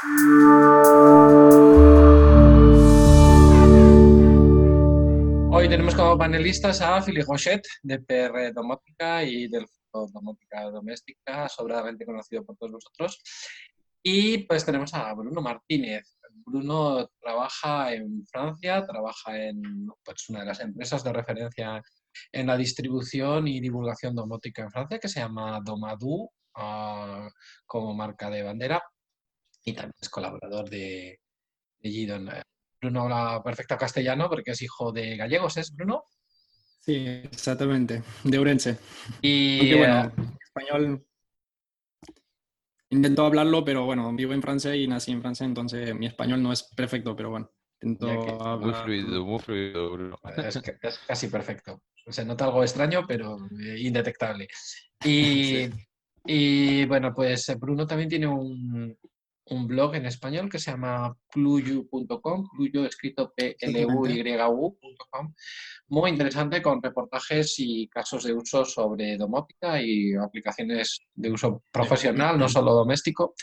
Hoy tenemos como panelistas a Philippe Rochet de PR Domótica y del Foro Domótica Doméstica, sobradamente conocido por todos vosotros. Y pues tenemos a Bruno Martínez. Bruno trabaja en Francia, trabaja en pues, una de las empresas de referencia en la distribución y divulgación domótica en Francia, que se llama Domadou, uh, como marca de bandera, y también es colaborador de, de Gidon. Bruno habla perfecto castellano porque es hijo de gallegos, ¿es Bruno? Sí, exactamente, de Urense. Y Aunque, bueno, eh, español intento hablarlo, pero bueno, vivo en Francia y nací en Francia, entonces mi español no es perfecto, pero bueno, intento Muy fluido, muy fluido, Bruno. es, casi perfecto. Se nota algo extraño, pero eh, indetectable. Y, y, bueno, pues Bruno también tiene un, un blog en español que se llama pluyu.com, pluyu escrito P-L-U-Y-U.com, muy interesante con reportajes y casos de uso sobre domótica y aplicaciones de uso profesional, no solo doméstico,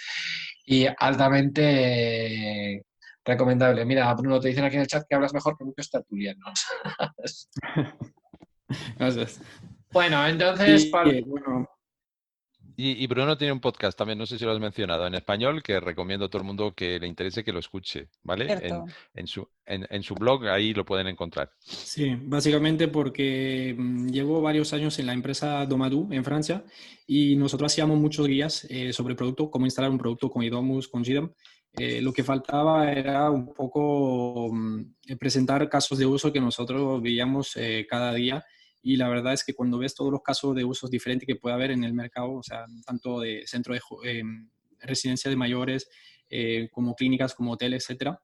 y altamente recomendable. Mira, Bruno, te dicen aquí en el chat que hablas mejor que muchos tertulianos. Gracias. Bueno, entonces, Y, para- eh, bueno, Y, y Bruno tiene un podcast también, no sé si lo has mencionado, en español, que recomiendo a todo el mundo que le interese que lo escuche, ¿vale? En, su, en, en su blog, ahí lo pueden encontrar. Sí, básicamente porque mm, llevo varios años en la empresa Domadou en Francia y nosotros hacíamos muchos guías eh, sobre el producto, cómo instalar un producto con Idomus, con GIDAM. Eh, lo que faltaba era un poco mm, presentar casos de uso que nosotros veíamos eh, cada día y la verdad es que cuando ves todos los casos de usos diferentes que puede haber en el mercado, o sea, tanto de centro de eh, residencia de mayores eh, como clínicas, como hoteles, etcétera,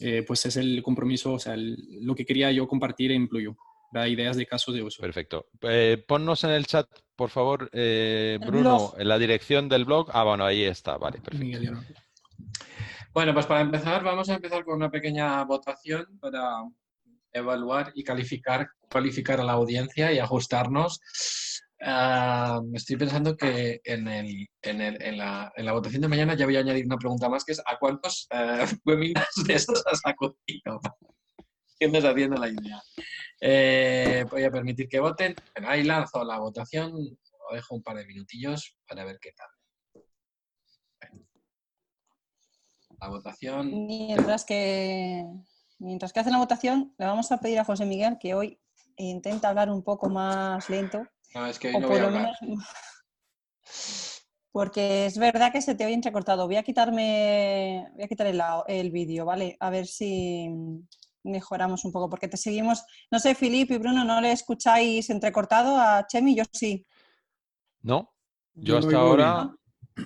eh, pues es el compromiso, o sea, el- lo que quería yo compartir en Pluyo, las ideas de casos de uso. Perfecto. Eh, ponnos en el chat, por favor, eh, Bruno, en la dirección del blog. Ah, bueno, ahí está, vale, perfecto. Miguel. Bueno, pues para empezar, vamos a empezar con una pequeña votación para evaluar y calificar, cualificar a la audiencia y ajustarnos. Ah, estoy pensando que en, el, en, el- en la, en la votación de mañana ya voy a añadir una pregunta más, que es ¿a cuántos eh, webinars de estos has acudido? ¿Qué me está haciendo la idea? Eh, voy a permitir que voten. Bueno, ahí lanzo la votación. Os dejo un par de minutillos para ver qué tal. La votación. Mientras que, mientras que hacen la votación, le vamos a pedir a José Miguel que hoy intenta hablar un poco más lento. No, es que hoy no voy por a lo hablar. menos. Porque es verdad que se te oye entrecortado. Voy a quitarme. Voy a quitar el, el vídeo, ¿vale? A ver si mejoramos un poco. Porque te seguimos. No sé, Filip y Bruno, ¿no le escucháis entrecortado a Chemi? Yo sí. ¿No? Yo hasta ahora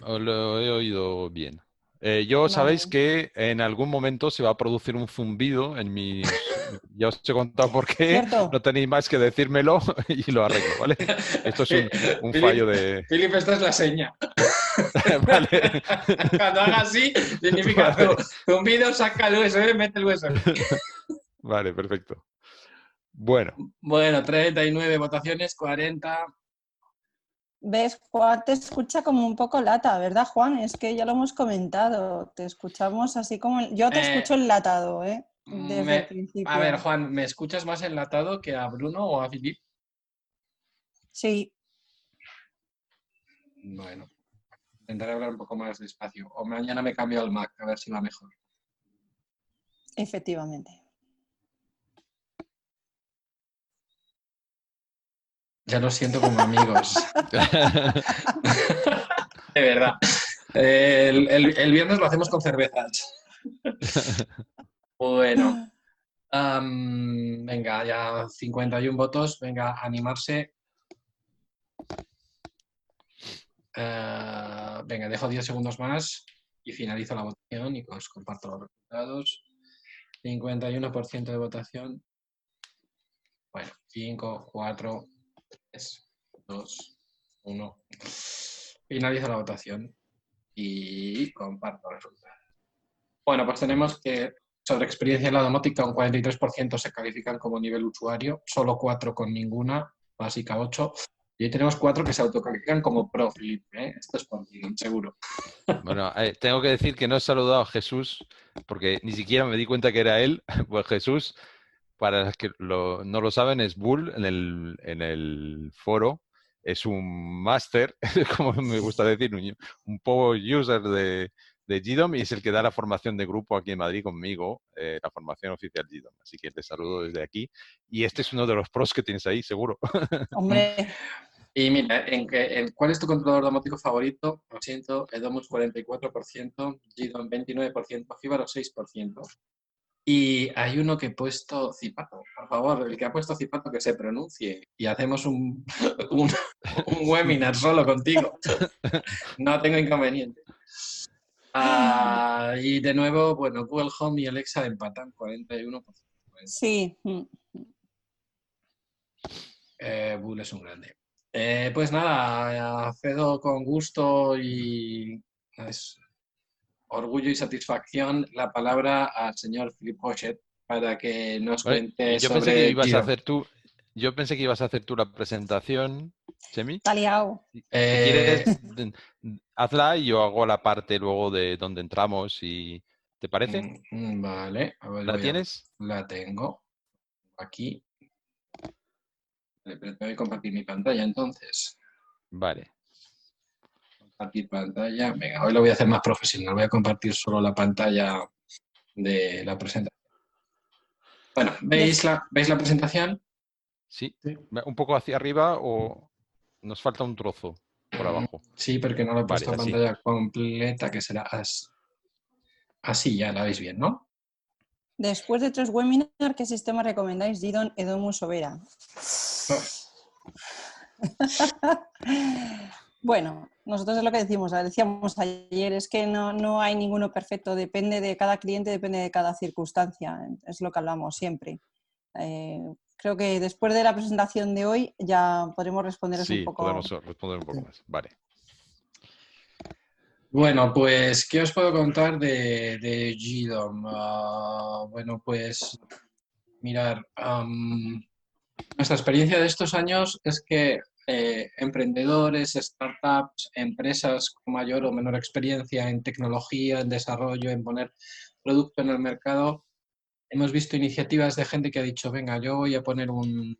o lo he oído bien. Eh, yo Vale. sabéis que en algún momento se va a producir un zumbido en mi... Ya os he contado por qué, Cierto. no tenéis más que decírmelo y lo arreglo, ¿vale? Esto es un, fallo de... Filip, esta es la seña. Vale. Cuando haga así, significa Vale. vídeo, saca el USB, mete el USB. Vale, perfecto. Bueno, Bueno, 39 votaciones, 40. ¿Ves? Juan te escucha como un poco lata, ¿verdad, Juan? Es que ya lo hemos comentado. Te escuchamos así como. Yo te Eh, escucho enlatado, ¿eh? Desde me- el principio. A ver, Juan, ¿me escuchas más enlatado que a Bruno o a Filip? Sí, Bueno, intentaré hablar un poco más despacio. O mañana me cambio al Mac, a ver si va mejor. efectivamente. Ya lo siento como amigos. De verdad. El, el- el viernes lo hacemos con cervezas. Bueno. Venga, ya 51 votos. Venga, animarse. Eh, venga, dejo 10 segundos más y finalizo la votación y os comparto los resultados. 51% de votación. Bueno, 5, 4, 3, 2, 1. Finalizo la votación y comparto los resultados. Bueno, pues tenemos que sobre experiencia en la domótica un 43% se califican como nivel usuario, solo 4 con ninguna, básica 8, Y hoy tenemos cuatro que se autocalifican como pro. ¿eh? Esto es por ti, seguro. Bueno, eh, tengo que decir que no he saludado a Jesús porque ni siquiera me di cuenta que era él. Pues Jesús, para los que lo- no lo saben, es Bull en el, en el foro. Es un máster, como me gusta decir, un, un power user de, de GDOM y es el que da la formación de grupo aquí en Madrid conmigo, eh, la formación oficial GDOM. Así que te saludo desde aquí. Y este es uno de los pros que tienes ahí, seguro. Hombre, Y mira, en que, en ¿cuál es tu controlador domótico favorito? Lo siento, Edomus 44%, Gidon 29%, Fibaro 6%. Y hay uno que he puesto Zipato. Por favor, el que ha puesto Zipato que se pronuncie y hacemos un, un, un webinar solo contigo. No tengo inconveniente. Ah, y de nuevo, bueno, Google Home y Alexa empatan 41%. sí. mm. Eh, Bull es un grande. Eh, pues nada, cedo con gusto y es orgullo y satisfacción la palabra al señor Philip Hochet para que nos Vale, cuente Yo sobre pensé que ibas Giro. a hacer tú. Yo pensé que ibas a hacer tú la presentación, Chemi. Está liado. Si Eh, quieres, hazla y yo hago la parte luego de donde entramos y ¿te parece? mm, Vale, a ver, ¿La a- tienes? La tengo aquí. Vale, pero tengo que compartir mi pantalla entonces. Vale. Compartir pantalla. Venga, hoy lo voy a hacer más profesional. Voy a compartir solo la pantalla de la presentación. Bueno, ¿veis la, ¿veis la presentación? Sí. Un poco hacia arriba o nos falta un trozo por abajo. Sí, porque no lo he Vale, puesto así. pantalla completa, que será as- así, ya la veis bien, ¿no? Después de tres webinars, ¿qué sistema recomendáis, Gidon, Edomus o Vera? Bueno, nosotros es lo que decimos, decíamos ayer, es que no, no hay ninguno perfecto, depende de cada cliente, depende de cada circunstancia, es lo que hablamos siempre. Eh, creo que después de la presentación de hoy ya podremos responderos Sí, un poco. podemos responder un poco más. Vale. Bueno, pues, ¿qué os puedo contar de, de GDOM? Ah, bueno, pues, mirar, nuestra experiencia de estos años es que eh, emprendedores, startups, empresas con mayor o menor experiencia en tecnología, en desarrollo, en poner producto en el mercado, hemos visto iniciativas de gente que ha dicho, venga, yo voy a poner un,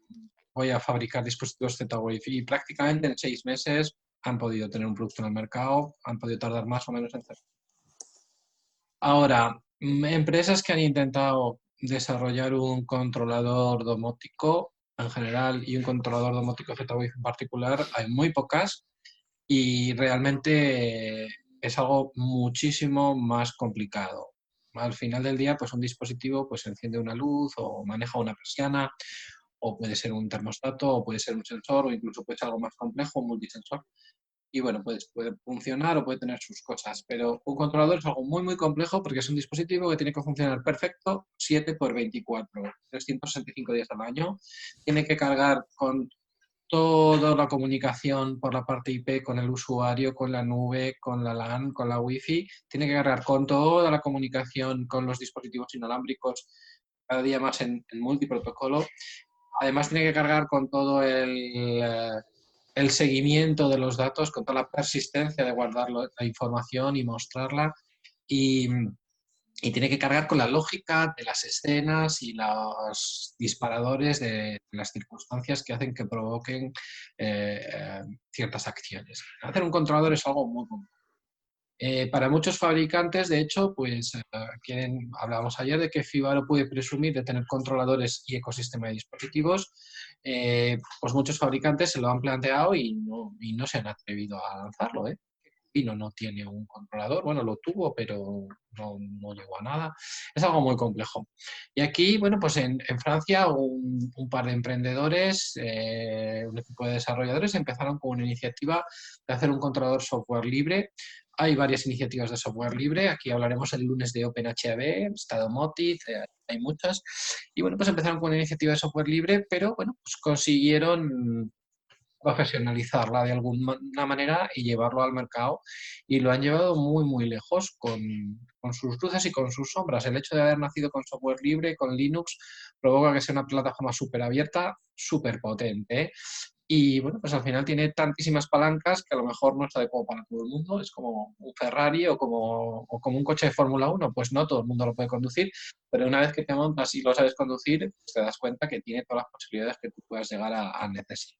voy a fabricar dispositivos Z-Wave y prácticamente en seis meses han podido tener un producto en el mercado, han podido tardar más o menos en hacerlo. Ahora, mm, empresas que han intentado desarrollar un controlador domótico en general y un controlador domótico Z-Wave en particular, hay muy pocas y realmente es algo muchísimo más complicado. Al final del día, pues un dispositivo pues enciende una luz o maneja una persiana o puede ser un termostato o puede ser un sensor o incluso puede ser algo más complejo, un multisensor y bueno, puede funcionar o puede tener sus cosas, pero un controlador es algo muy, muy complejo porque es un dispositivo que tiene que funcionar perfecto 7 por 24, 365 días al año. Tiene que cargar con toda la comunicación por la parte IP con el usuario, con la nube, con la LAN, con la Wi-Fi. Tiene que cargar con toda la comunicación con los dispositivos inalámbricos, cada día más en, en multiprotocolo. Además, tiene que cargar con todo el, eh, el seguimiento de los datos, con toda la persistencia de guardar la información y mostrarla. Y, y tiene que cargar con la lógica de las escenas y los disparadores de las circunstancias que hacen que provoquen eh, eh, ciertas acciones. Hacer un controlador es algo muy complejo. Eh, para muchos fabricantes, de hecho, pues eh, quieren, hablábamos ayer de que Fibaro puede presumir de tener controladores y ecosistema de dispositivos. Eh, pues muchos fabricantes se lo han planteado y no, se han atrevido a lanzarlo. ¿eh? Vino no tiene un controlador, bueno, lo tuvo, pero no, llegó a nada. Es algo muy complejo. Y aquí, bueno, pues en, Francia un, par de emprendedores, un equipo de desarrolladores empezaron con una iniciativa de hacer un controlador software libre hay varias iniciativas de software libre. Aquí hablaremos el lunes de OpenHAB, Stadomotive, eh, hay muchas. Y bueno, pues empezaron con una iniciativa de software libre, pero bueno, pues consiguieron profesionalizarla de alguna manera y llevarlo al mercado y lo han llevado muy muy lejos con, con, sus luces y con sus sombras. El hecho de haber nacido con software libre, con Linux, provoca que sea una plataforma súper abierta, súper potente. Y bueno, pues al final tiene tantísimas palancas que a lo mejor no es adecuado para todo el mundo. Es como un Ferrari o como, o como un coche de Fórmula 1. Pues no todo el mundo lo puede conducir, pero una vez que te montas y lo sabes conducir, pues te das cuenta que tiene todas las posibilidades que tú puedas llegar a, necesitar.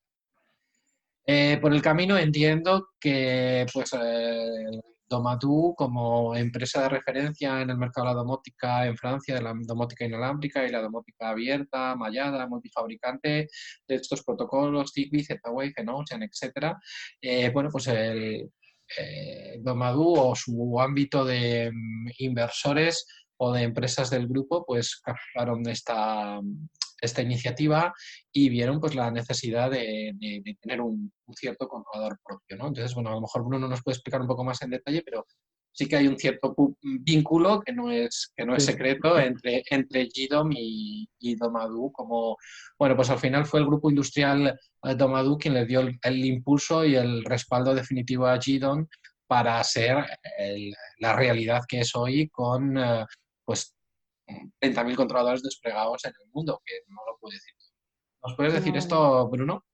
Eh, por el camino entiendo que pues, eh, Domatú como empresa de referencia en el mercado de la domótica en Francia, de la domótica inalámbrica y la domótica abierta, mallada, multifabricante de estos protocolos, Zigbee, Z-Wave, Enocean, etc. Eh, bueno, pues el eh, o su ámbito de mm, inversores o de empresas del grupo, pues captaron esta, esta iniciativa y vieron pues la necesidad de, tener un, cierto controlador propio. ¿no? Entonces, bueno, a lo mejor Bruno nos puede explicar un poco más en detalle, pero sí que hay un cierto vínculo que no es, que no es secreto entre, entre GDOM y, y Domadou, como, bueno, pues al final fue el grupo industrial eh, Domadou quien le dio el, impulso y el respaldo definitivo a GDOM para ser la realidad que es hoy con eh, pues 30.000 controladores desplegados en el mundo, que no lo puedo decir. ¿Nos puedes decir esto, Bruno?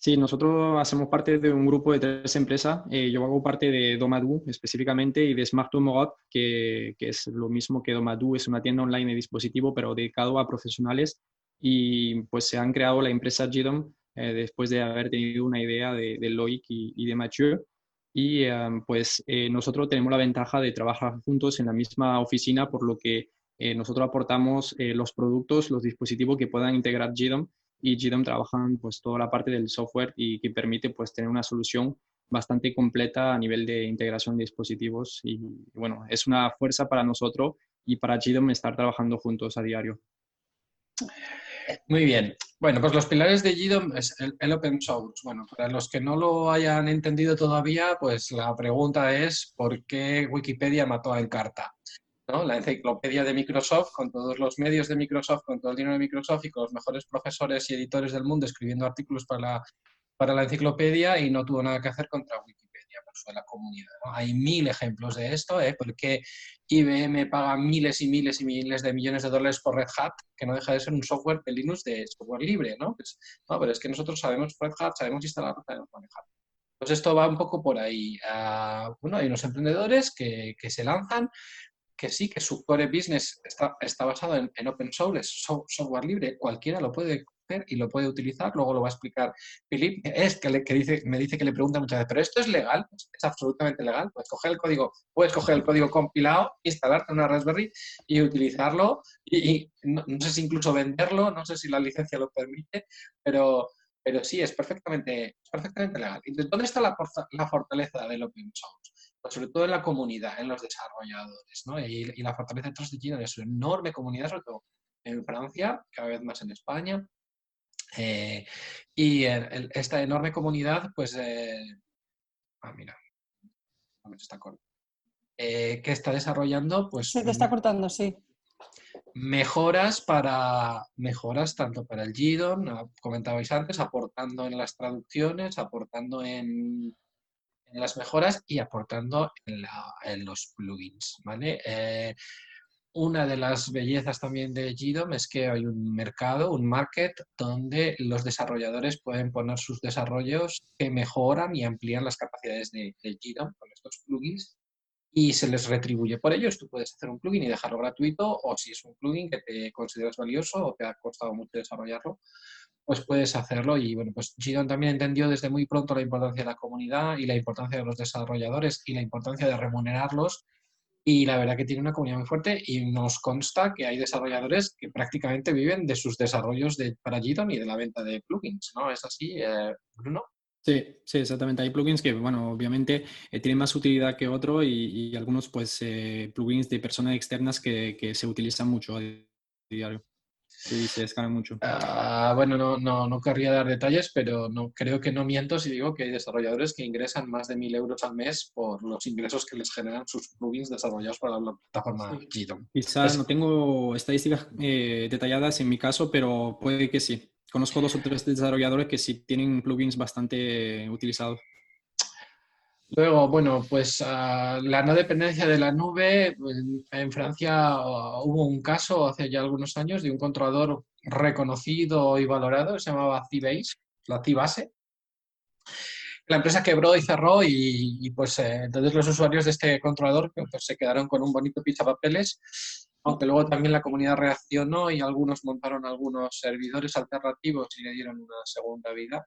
Sí, nosotros hacemos parte de un grupo de tres empresas. Eh, yo hago parte de Domadou específicamente y de Smart Home que, que, es lo mismo que Domadou, es una tienda online de dispositivo, pero dedicado a profesionales. Y pues se han creado la empresa GDOM eh, después de haber tenido una idea de, de Loic y, de Mathieu. Y eh, pues nosotros tenemos la ventaja de trabajar juntos en la misma oficina, por lo que eh, nosotros aportamos eh, los productos, los dispositivos que puedan integrar GDOM y GDOM trabajan pues toda la parte del software y que permite pues tener una solución bastante completa a nivel de integración de dispositivos y bueno, es una fuerza para nosotros y para GDOM estar trabajando juntos a diario. Muy bien. Bueno, pues los pilares de GDOM es el, el, open source. Bueno, para los que no lo hayan entendido todavía, pues la pregunta es ¿por qué Wikipedia mató a Encarta? La enciclopedia de Microsoft, con todos los medios de Microsoft, con todo el dinero de Microsoft y con los mejores profesores y editores del mundo escribiendo artículos para la, para la enciclopedia y no tuvo nada que hacer contra Wikipedia, por su la comunidad. Hay mil ejemplos de esto, ¿eh? porque IBM paga miles y miles y miles de millones de dólares por Red Hat, que no deja de ser un software de Linux de software libre, ¿no? Pues, no, pero es que nosotros sabemos Red Hat, sabemos instalarlo, sabemos manejar. Pues esto va un poco por ahí. Ah, bueno, hay unos emprendedores que, que se lanzan, que sí, que su core business está, está basado en, open source, es software libre, cualquiera lo puede hacer y lo puede utilizar, luego lo va a explicar Philip, es que, que dice, me dice que le pregunta muchas veces, ¿pero esto es legal? Pues es absolutamente legal, puedes coger el código, puedes coger el código compilado, instalarte una Raspberry y utilizarlo, y, no, sé si incluso venderlo, no sé si la licencia lo permite, pero, pero sí, es perfectamente, perfectamente legal. Entonces, ¿dónde está la, la fortaleza del open source? Pues sobre todo en la comunidad, en los desarrolladores, ¿no? Y, la fortaleza de China es su enorme comunidad, sobre todo en Francia, cada vez más en España. Eh, y esta enorme comunidad, pues, eh, ah, mira, está eh, que está desarrollando, pues... Sí, que está cortando, sí. Mejoras para mejoras tanto para el GDON, comentabais antes, aportando en las traducciones, aportando en en las mejoras y aportando en, los plugins. ¿vale? Eh, una de las bellezas también de GDOM es que hay un mercado, un market, donde los desarrolladores pueden poner sus desarrollos que mejoran y amplían las capacidades de, de GDOM con estos plugins y se les retribuye por ellos. Tú puedes hacer un plugin y dejarlo gratuito o si es un plugin que te consideras valioso o te ha costado mucho desarrollarlo, pues puedes hacerlo. Y bueno, pues Gidon también entendió desde muy pronto la importancia de la comunidad y la importancia de los desarrolladores y la importancia de remunerarlos. Y la verdad que tiene una comunidad muy fuerte y nos consta que hay desarrolladores que prácticamente viven de sus desarrollos de, para Gidon y de la venta de plugins, ¿no? ¿Es así, eh, Bruno? Sí, sí, exactamente. Hay plugins que, bueno, obviamente eh, tienen más utilidad que otro y, algunos, pues, eh, plugins de personas externas que, que se utilizan mucho a diario. Sí, se escala mucho. Ah, bueno, no, no, no querría dar detalles, pero no, creo que no miento si digo que hay desarrolladores que ingresan más de mil euros al mes por los ingresos que les generan sus plugins desarrollados para la plataforma sí. Quizás no tengo estadísticas eh, detalladas en mi caso, pero puede que sí. Conozco dos o tres desarrolladores que sí tienen plugins bastante utilizados. Luego, bueno, pues ah, la no dependencia de la nube. En, Francia ah, hubo un caso hace ya algunos años de un controlador reconocido y valorado, se llamaba Cbase, la base La empresa quebró y cerró y, pues eh, entonces los usuarios de este controlador pues, se quedaron con un bonito papeles aunque luego también la comunidad reaccionó y algunos montaron algunos servidores alternativos y le dieron una segunda vida.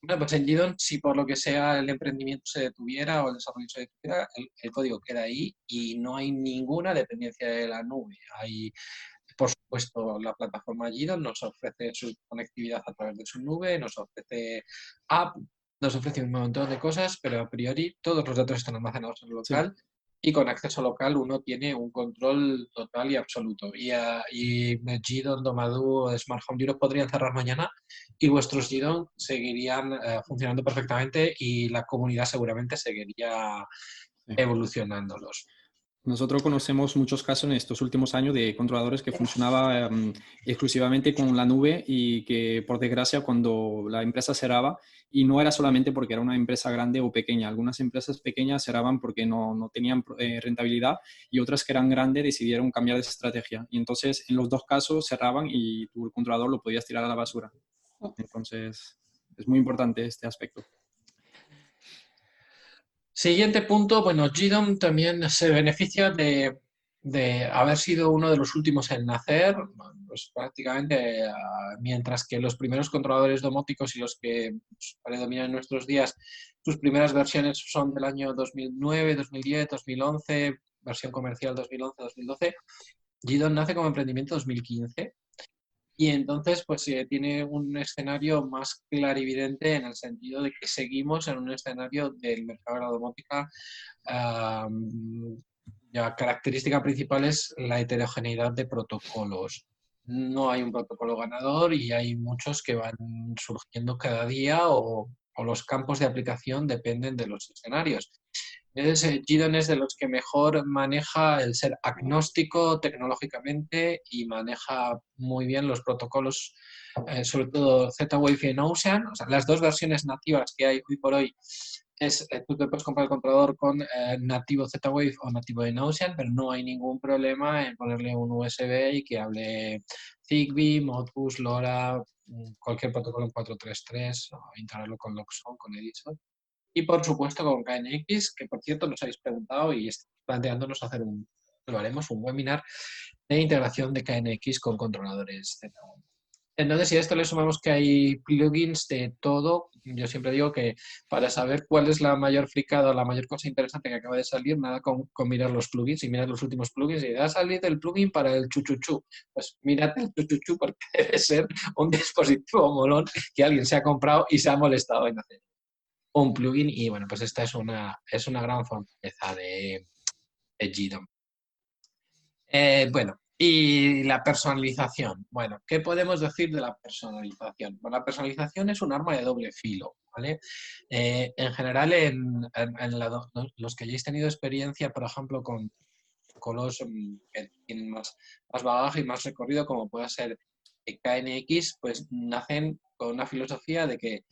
Bueno, pues en Gidon, si por lo que sea el emprendimiento se detuviera o el desarrollo se detuviera, el, código queda ahí y no hay ninguna dependencia de la nube. Hay, por supuesto, la plataforma Gidon nos ofrece su conectividad a través de su nube, nos ofrece app, nos ofrece un montón de cosas, pero a priori todos los datos están almacenados en el local y con acceso local uno tiene un control total y absoluto. Y, uh, y Gidon, Domadou, Smart Home Europe podrían cerrar mañana y vuestros Gidon seguirían eh, funcionando perfectamente y la comunidad seguramente seguiría evolucionándolos. Nosotros conocemos muchos casos en estos últimos años de controladores que funcionaban em, exclusivamente con la nube y que, por desgracia, cuando la empresa cerraba, y no era solamente porque era una empresa grande o pequeña, algunas empresas pequeñas cerraban porque no, no tenían eh, rentabilidad y otras que eran grandes decidieron cambiar de estrategia. Y entonces, en los dos casos, cerraban y tu controlador lo podías tirar a la basura. Entonces, es muy importante este aspecto. Siguiente punto, bueno, GDOM también se beneficia de, haber sido uno de los últimos en nacer, pues prácticamente ah, mientras que los primeros controladores domóticos y los que pues, predominan en nuestros días, sus primeras versiones son del año 2009, 2010, 2011, versión comercial 2011-2012, GDOM nace como emprendimiento 2015 y entonces, pues eh, tiene un escenario más clarividente en el sentido de que seguimos en un escenario del mercado de la domótica. la característica principal es la heterogeneidad de protocolos. No hay un protocolo ganador y hay muchos que van surgiendo cada día o, o los campos de aplicación dependen de los escenarios. Entonces, Gidon es de los que mejor maneja el ser agnóstico tecnológicamente y maneja muy bien los protocolos, eh, sobre todo Z-Wave y Ocean. O sea, las dos versiones nativas que hay hoy por hoy es, eh, tú te puedes comprar el controlador con eh, nativo Z-Wave o nativo en Ocean, pero no hay ningún problema en ponerle un USB y que hable Zigbee, Modbus, LoRa, mm, cualquier protocolo en 433 o integrarlo con Loxon, con Edison. Y por supuesto con KNX, que por cierto nos habéis preguntado y estamos planteándonos hacer un, lo haremos, un webinar de integración de KNX con controladores z Entonces, si a esto le sumamos que hay plugins de todo, yo siempre digo que para saber cuál es la mayor fricada o la mayor cosa interesante que acaba de salir, nada con, mirar los plugins y mirar los últimos plugins y ha salido el plugin para el chuchuchu. Pues mírate el chuchuchu porque debe ser un dispositivo molón que alguien se ha comprado y se ha molestado en hacer un plugin y bueno, pues esta es una, es una gran fortaleza de, de GDOM. Eh, bueno, y la personalización. Bueno, ¿qué podemos decir de la personalización? Bueno, la personalización es un arma de doble filo, ¿vale? Eh, en general, en, los que hayáis tenido experiencia, por ejemplo, con colos mm, que tienen más, más bagaje y más recorrido, como pueda ser KNX, pues nacen con una filosofía de que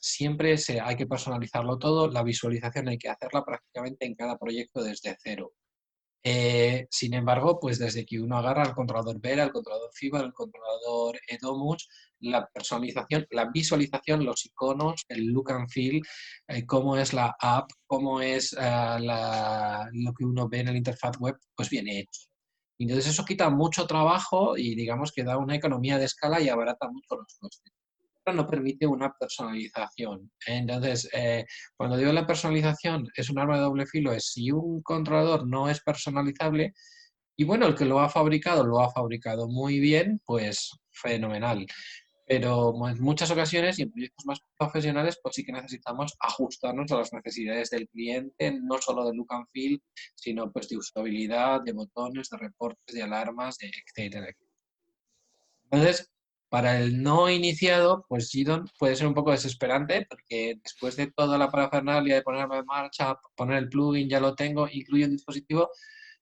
siempre se, hay que personalizarlo todo, la visualización hay que hacerla prácticamente en cada proyecto desde cero. Eh, sin embargo, pues desde que uno agarra el controlador Vera, el controlador FIBA, el controlador Edomus, la personalización, la visualización, los iconos, el look and feel, eh, cómo es la app, cómo es eh, lo que uno ve en la interfaz web, pues viene hecho. Entonces eso quita mucho trabajo y digamos que da una economía de escala y abarata mucho los costes no permite una personalización. Entonces, eh, cuando digo la personalización es un arma de doble filo, es si un controlador no es personalizable, y bueno, el que lo ha fabricado lo ha fabricado muy bien, pues fenomenal. Pero en muchas ocasiones y en proyectos más profesionales, pues sí que necesitamos ajustarnos a las necesidades del cliente, no solo de look and feel, sino pues de usabilidad, de botones, de reportes, de alarmas, de etcétera. Entonces, para el no iniciado, pues Gidon puede ser un poco desesperante porque después de toda la parafernalia de ponerme en marcha, poner el plugin, ya lo tengo, incluye un dispositivo,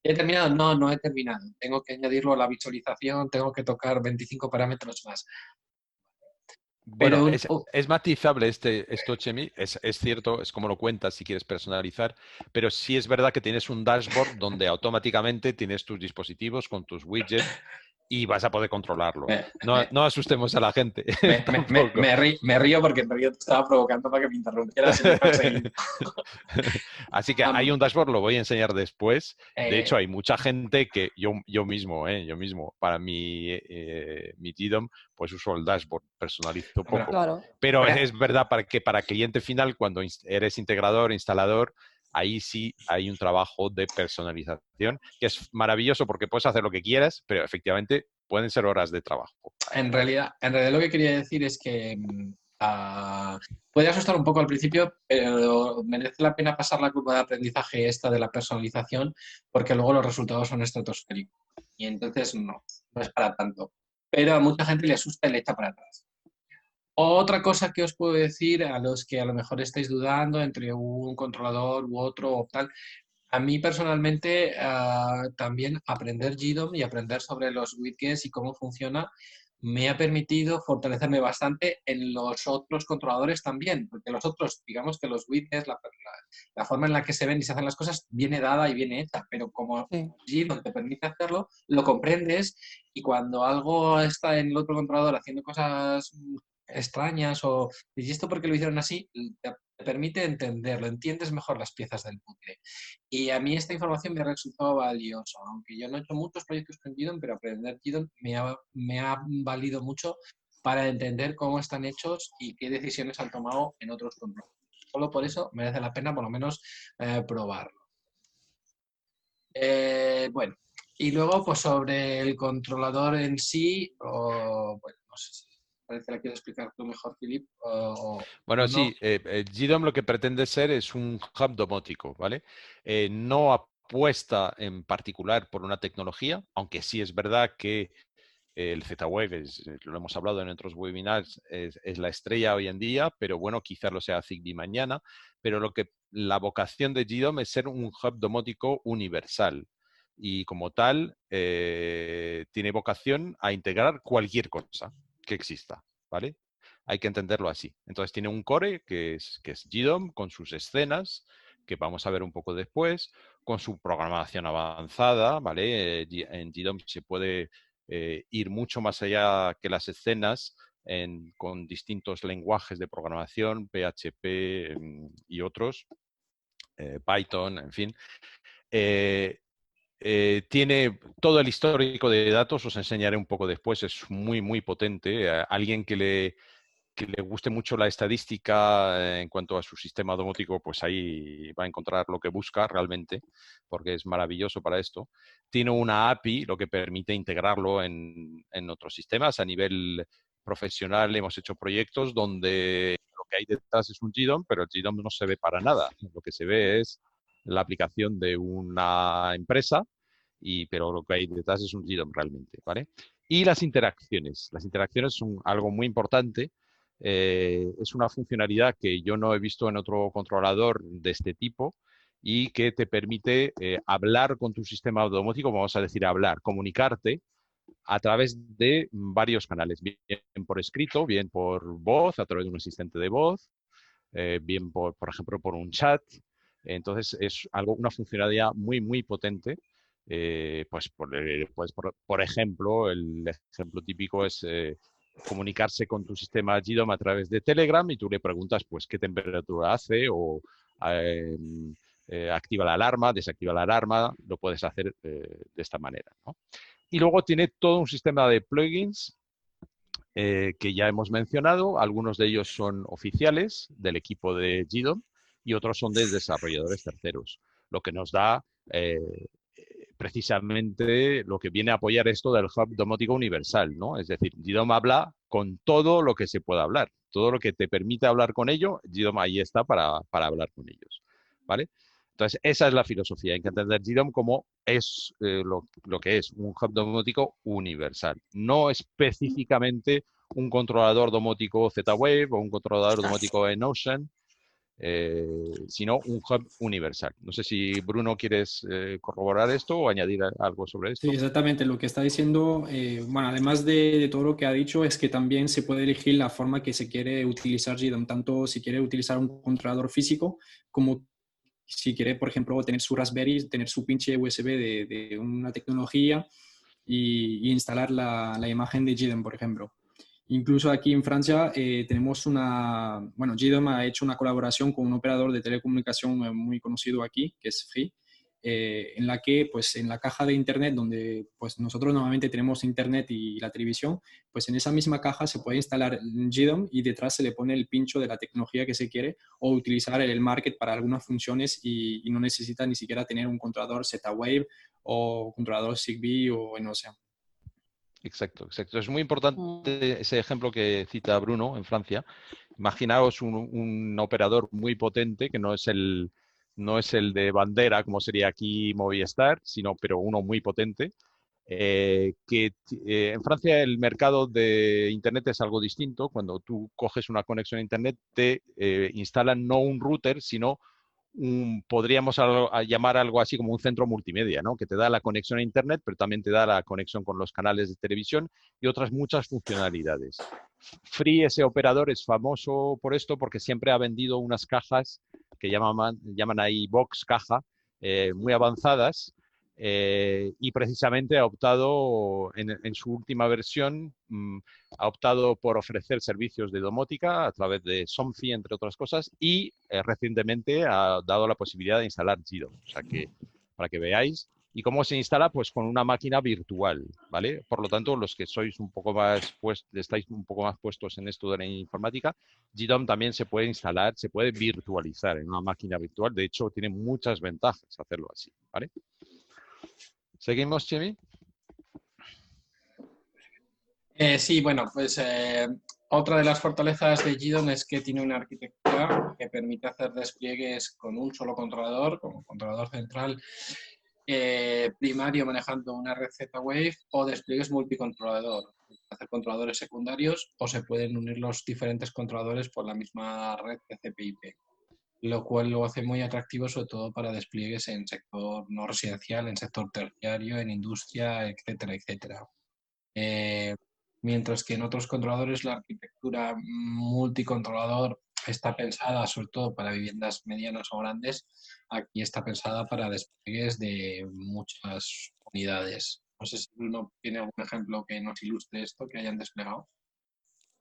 ¿he terminado? No, no he terminado. Tengo que añadirlo a la visualización, tengo que tocar 25 parámetros más. Pero bueno, es, matizable este, esto, Chemi. Es, es, cierto, es como lo cuentas si quieres personalizar, pero sí es verdad que tienes un dashboard donde automáticamente tienes tus dispositivos con tus widgets y vas a poder controlarlo. Me- No, me- no asustemos a la gente. Me, me- me- tampoco. me rí- me río porque en realidad te estaba provocando para que me interrumpieras. Así que hay un dashboard, lo voy a enseñar después. De Eh, hecho, hay mucha gente que yo, yo mismo, eh, yo mismo, para mi, eh, mi GDOM, pues uso el dashboard, personalizo poco. Claro. Pero es verdad para que para cliente final, cuando eres integrador, instalador, ahí sí hay un trabajo de personalización que es maravilloso porque puedes hacer lo que quieras, pero efectivamente pueden ser horas de trabajo. En realidad, en realidad lo que quería decir es que ah, puede asustar un poco al principio, pero merece la pena pasar la curva de aprendizaje esta de la personalización, porque luego los resultados son estratosféricos. Y entonces no, no es para tanto. Pero a mucha gente le asusta y le echa para atrás. Otra cosa que os puedo decir a los que a lo mejor estáis dudando entre un controlador u otro o tal, a mí personalmente ah, también aprender GDOM y aprender sobre los widgets y cómo funciona me ha permitido fortalecerme bastante en los otros controladores también, porque los otros, digamos que los widgets, la, la- la forma en la que se ven y se hacen las cosas viene dada y viene hecha, pero como Sí. GDOM te permite hacerlo, lo comprendes y cuando algo está en el otro controlador haciendo cosas extrañas o ¿y esto por qué lo hicieron así? Te te permite entenderlo, entiendes mejor las piezas del puzzle. Y a mí esta información me ha resultado valiosa, aunque yo no he hecho muchos proyectos con GDOM, pero aprender GDOM me ha, me ha valido mucho para entender cómo están hechos y qué decisiones han tomado en otros controladores. Solo por eso merece la pena por lo menos eh, probarlo. Eh, bueno, y luego pues sobre el controlador en sí, o, bueno, no sé si parece que la quieres explicar tú mejor, Filip, Bueno, No. sí, eh, eh, GDOM lo que pretende ser es un hub domótico, ¿vale? Eh, no apuesta en particular por una tecnología, aunque sí es verdad que el Z-Wave, eh, lo hemos hablado en otros webinars, es, es la estrella hoy en día, pero bueno, quizás lo sea Zigbee mañana, pero lo que la vocación de GDOM es ser un hub domótico universal y como tal eh, tiene vocación a integrar cualquier cosa que exista, ¿vale? Hay que entenderlo así. Entonces tiene un core que es, que es GDOM con sus escenas, que vamos a ver un poco después, con su programación avanzada, ¿vale? Eh, En GDOM se puede eh, ir mucho más allá que las escenas en- con distintos lenguajes de programación, PHP mm, y otros, eh, Python, en fin. Eh, tiene todo el histórico de datos, os enseñaré un poco después, es muy, muy potente. Eh, alguien que le, que le guste mucho la estadística eh, en cuanto a su sistema domótico, pues ahí va a encontrar lo que busca realmente, porque es maravilloso para esto. Tiene una API, lo que permite integrarlo en, en otros sistemas. A nivel profesional hemos hecho proyectos donde lo que hay detrás es un GDOM, pero el GDOM no se ve para nada. Lo que se ve es la aplicación de una empresa, y, pero lo que hay detrás es un GDOM realmente, ¿vale? Y las interacciones. Las interacciones son algo muy importante. Eh, es una funcionalidad que yo no he visto en otro controlador de este tipo y que te permite eh, hablar con tu sistema domótico, vamos a decir hablar, comunicarte a través de varios canales, bien por escrito, bien por voz, a través de un asistente de voz, eh, bien por, por ejemplo, por un chat. Entonces es algo, una funcionalidad muy, muy potente. Eh, pues, por, eh, pues por, por ejemplo, el ejemplo típico es eh, comunicarse con tu sistema GDOM a través de Telegram y tú le preguntas pues qué temperatura hace o eh, activa la alarma, desactiva la alarma, lo puedes hacer de esta manera. Y luego tiene todo un sistema de plugins que ya hemos mencionado. Algunos de ellos son oficiales del equipo de GDOM y otros son de desarrolladores terceros, lo que nos da eh, precisamente lo que viene a apoyar esto del hub domótico universal, ¿no? Es decir, GDOM habla con todo lo que se pueda hablar, todo lo que te permite hablar con ello, GDOM ahí está para, para hablar con ellos, ¿vale? Entonces, esa es la filosofía, hay que entender GDOM como es eh, lo, lo, que es, un hub domótico universal, no específicamente un controlador domótico Z-Wave o un controlador domótico en Ocean, eh, sino un hub universal. No sé si Bruno quieres eh, corroborar esto o añadir algo sobre esto. Sí, exactamente. Lo que está diciendo, eh, bueno, además de, de, todo lo que ha dicho, es que también se puede elegir la forma que se quiere utilizar GDOM, tanto si quiere utilizar un controlador físico como si quiere, por ejemplo, tener su Raspberry, tener su pinche USB de, de una tecnología y, instalar la, la, imagen de GDOM, por ejemplo. Incluso aquí en Francia eh, tenemos una, bueno, GDOM ha hecho una colaboración con un operador de telecomunicación eh, muy conocido aquí, que es Free, eh, en la que, pues, en la caja de Internet, donde pues, nosotros normalmente tenemos Internet y la televisión, pues en esa misma caja se puede instalar GDOM y detrás se le pone el pincho de la tecnología que se quiere o utilizar el market para algunas funciones y, no necesita ni siquiera tener un controlador Z-Wave o controlador Zigbee o en sea. Exacto, exacto. Es muy importante mm. ese ejemplo que cita Bruno en Francia. Imaginaos un operador muy potente que no es el, no es el de bandera, como sería aquí Movistar, sino, pero uno muy potente. Eh, que eh, en Francia el mercado de Internet es algo distinto. Cuando tú coges una conexión a Internet, te eh, instalan no un router, sino podríamos llamar algo así como un centro multimedia, ¿no? que te da la conexión a Internet, pero también te da la conexión con los canales de televisión y otras muchas funcionalidades. Free, ese operador, es famoso por esto porque siempre ha vendido unas cajas que llaman, llaman ahí box caja, eh, muy avanzadas, eh, y precisamente ha optado, en, su última versión, mm, ha optado por ofrecer servicios de domótica a través de Somfy, entre otras cosas, y eh, recientemente ha dado la posibilidad de instalar Giro. O sea que, para que veáis, ¿Y cómo se instala? Pues con una máquina virtual, ¿vale? Por lo tanto, los que sois un poco más, pues, estáis un poco más puestos en esto de la informática, GDOM también se puede instalar, se puede virtualizar en una máquina virtual. De hecho, tiene muchas ventajas hacerlo así, ¿vale? ¿Seguimos, Chemi? Eh, sí, bueno, pues eh, otra de las fortalezas de GDOM es que tiene una arquitectura que permite hacer despliegues con un solo controlador, como controlador central, eh, primario manejando una red Z-Wave o despliegues multicontrolador, hacer controladores secundarios o se pueden unir los diferentes controladores por la misma red TCP/IP, lo cual lo hace muy atractivo sobre todo para despliegues en sector no residencial, en sector terciario, en industria, etcétera, etcétera. Eh, mientras que en otros controladores la arquitectura multicontrolador está pensada sobre todo para viviendas medianas o grandes, aquí está pensada para despliegues de muchas unidades. No sé si uno tiene algún ejemplo que nos ilustre esto, que hayan desplegado.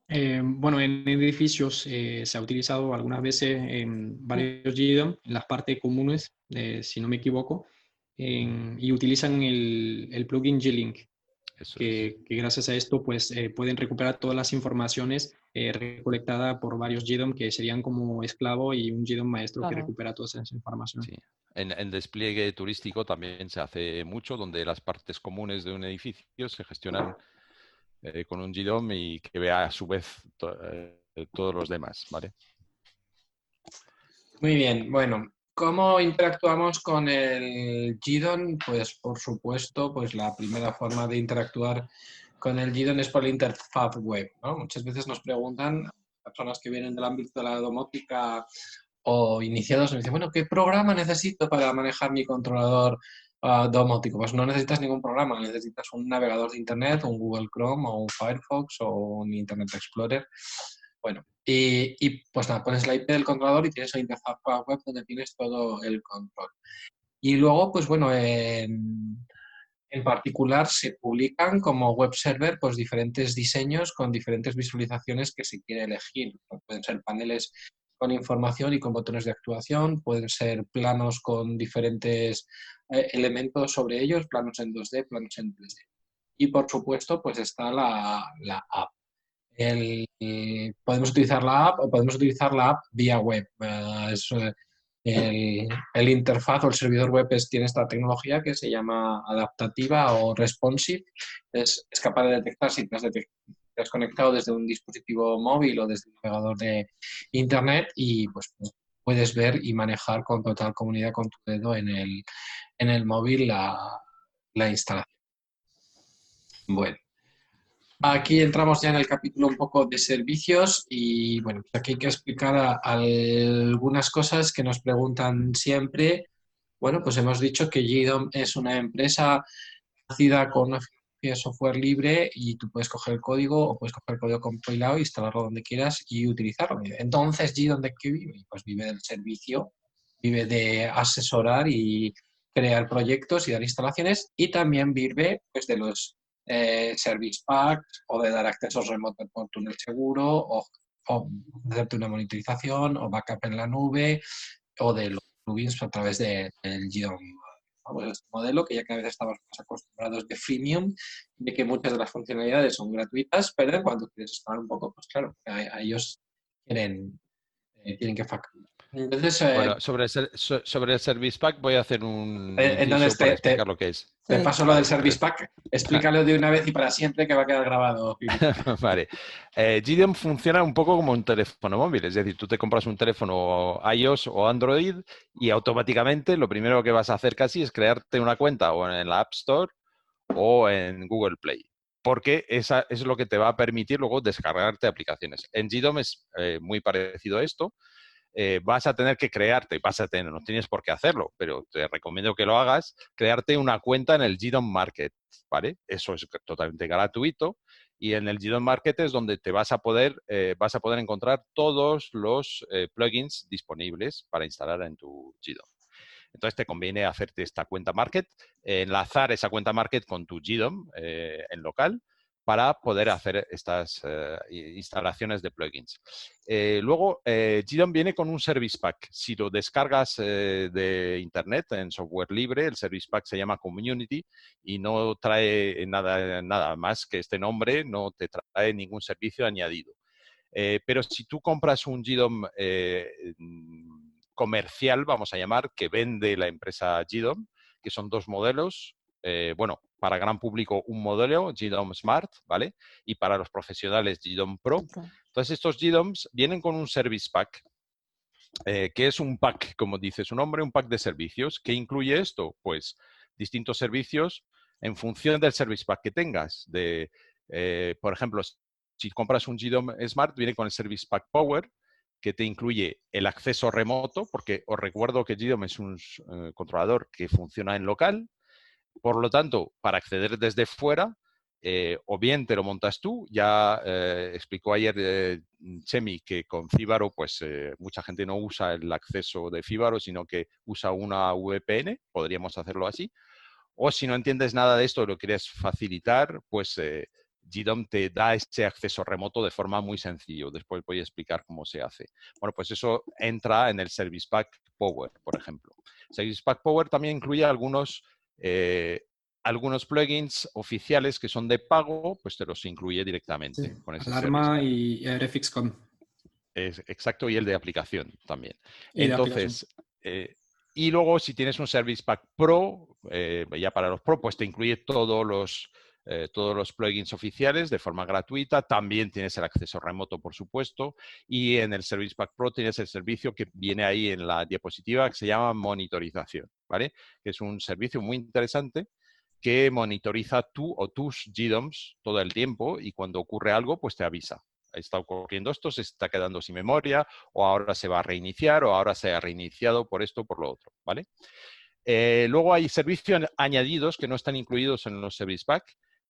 Eh, bueno, en edificios eh, se ha utilizado algunas veces en varios GDOM, en las partes comunes, eh, si no me equivoco, y utilizan el, el plugin G-Link, que, gracias a esto pues, pueden recuperar todas las informaciones eh, recolectada por varios GDOM que serían como esclavo y un GDOM maestro que recupera toda esa información. Sí. En, el despliegue turístico también se hace mucho, donde las partes comunes de un edificio se gestionan eh, con un GDOM y que vea a su vez eh, todos los demás, ¿vale? Muy bien, bueno, ¿Cómo interactuamos con el GDOM? Pues por supuesto, pues la primera forma de interactuar con el GDON es por la interfaz web. Muchas veces nos preguntan personas que vienen del ámbito de la domótica o iniciados, nos dicen, bueno, ¿qué programa necesito para manejar mi controlador domótico? Pues no necesitas ningún programa, necesitas un navegador de Internet, un Google Chrome o un Firefox o un Internet Explorer. Bueno, y, y pues nada, pones la IP del controlador y tienes la interfaz web donde tienes todo el control. Y luego, pues bueno, en, en particular, se publican como web server pues, diferentes diseños con diferentes visualizaciones que se quiere elegir. Pueden ser paneles con información y con botones de actuación, pueden ser planos con diferentes eh, elementos sobre ellos, planos en 2D, planos en 3D. Y por supuesto, pues está la, app. podemos utilizar la app o podemos utilizar la app vía web. Eh, eh, el, interfaz o el servidor web tiene esta tecnología que se llama adaptativa o responsive. Es, capaz de detectar si te has, conectado desde un dispositivo móvil o desde un navegador de Internet y pues puedes ver y manejar con total comunidad con tu dedo en el, en el móvil la, la instalación. Bueno. Aquí entramos ya en el capítulo un poco de servicios y bueno, aquí hay que explicar algunas cosas que nos preguntan siempre. Bueno, pues hemos dicho que GDOM es una empresa nacida con una software libre y tú puedes coger el código o puedes coger el código compilado, instalarlo donde quieras y utilizarlo. Entonces, GDOM de qué vive? Pues vive del servicio, vive de asesorar y crear proyectos y dar instalaciones y también vive pues, de los eh, service packs o de dar accesos remotos por túnel seguro o, o hacerte una monitorización o backup en la nube o de los plugins a través del GDOM. Vamos, este modelo que ya cada vez estamos más acostumbrados de freemium, de que muchas de las funcionalidades son gratuitas, pero cuando quieres estar un poco, pues claro, a, a ellos quieren, eh, tienen que facturar. Entonces, eh, Bueno, sobre el, sobre el Service Pack voy a hacer un Eh, entonces te- explicar te- lo que es. te paso lo del Service Pack, explícalo de una vez y para siempre que va a quedar grabado. Vale. Eh, GDOM funciona un poco como un teléfono móvil, es decir, tú te compras un teléfono iOS o Android y automáticamente lo primero que vas a hacer casi es crearte una cuenta o en la App Store o en Google Play. Porque esa es lo que te va a permitir luego descargarte aplicaciones. En GDOM es eh, muy parecido a esto. Eh, vas a tener que crearte, vas a tener, no tienes por qué hacerlo, pero te recomiendo que lo hagas, crearte una cuenta en el GDOM Market, ¿vale? Eso es totalmente gratuito y en el GDOM Market es donde te vas a poder, eh, vas a poder encontrar todos los eh, plugins disponibles para instalar en tu GDOM. Entonces te conviene hacerte esta cuenta Market, enlazar esa cuenta Market con tu GDOM en local para poder hacer estas eh, instalaciones de plugins. Eh, luego, eh, viene con un Service Pack. Si lo descargas eh, de Internet en software libre, el Service Pack se llama Community y no trae nada, nada más que este nombre, no te trae ningún servicio añadido. Pero si tú compras un GDOM comercial, vamos a llamar, que vende la empresa GDOM, que son dos modelos, bueno, para gran público un modelo, GDOM Smart, ¿vale? Y para los profesionales GDOM Pro. Entonces estos GDOMs vienen con un Service Pack, eh, que es un pack, como dice su nombre, un pack de servicios. ¿Qué incluye esto? Pues distintos servicios en función del Service Pack que tengas. De, eh, por ejemplo, si compras un GDOM Smart, viene con el Service Pack Power, que te incluye el acceso remoto, porque os recuerdo que GDOM es un eh, controlador que funciona en local. Por lo tanto, para acceder desde fuera, eh, o bien te lo montas tú, ya eh, explicó ayer eh, Chemi que con Fíbaro, pues mucha gente no usa el acceso de Fíbaro, sino que usa una VPN, podríamos hacerlo así. O si no entiendes nada de esto y lo quieres facilitar, pues GDOM te da ese acceso remoto de forma muy sencillo. Después voy a explicar cómo se hace. Bueno, pues eso entra en el Service Pack Power, por ejemplo. Service Pack Power también incluye algunos, eh, algunos plugins oficiales que son de pago, pues te los incluye directamente Sí, con ese Alarma Service y RFX.com. Es, exacto, y el de aplicación también. Y Entonces, eh, y luego si tienes un Service Pack Pro, eh, ya para los Pro, pues te incluye todos los, eh, todos los plugins oficiales de forma gratuita. También tienes el acceso remoto, por supuesto. Y en el Service Pack Pro tienes el servicio que viene ahí en la diapositiva que se llama monitorización, ¿vale? Es un servicio muy interesante que monitoriza tú o tus GDOMs todo el tiempo y cuando ocurre algo, pues te avisa. Está ocurriendo esto, se está quedando sin memoria, o ahora se va a reiniciar, o ahora se ha reiniciado por esto por lo otro, ¿vale? Eh, luego hay servicios añadidos que no están incluidos en los Service Pack,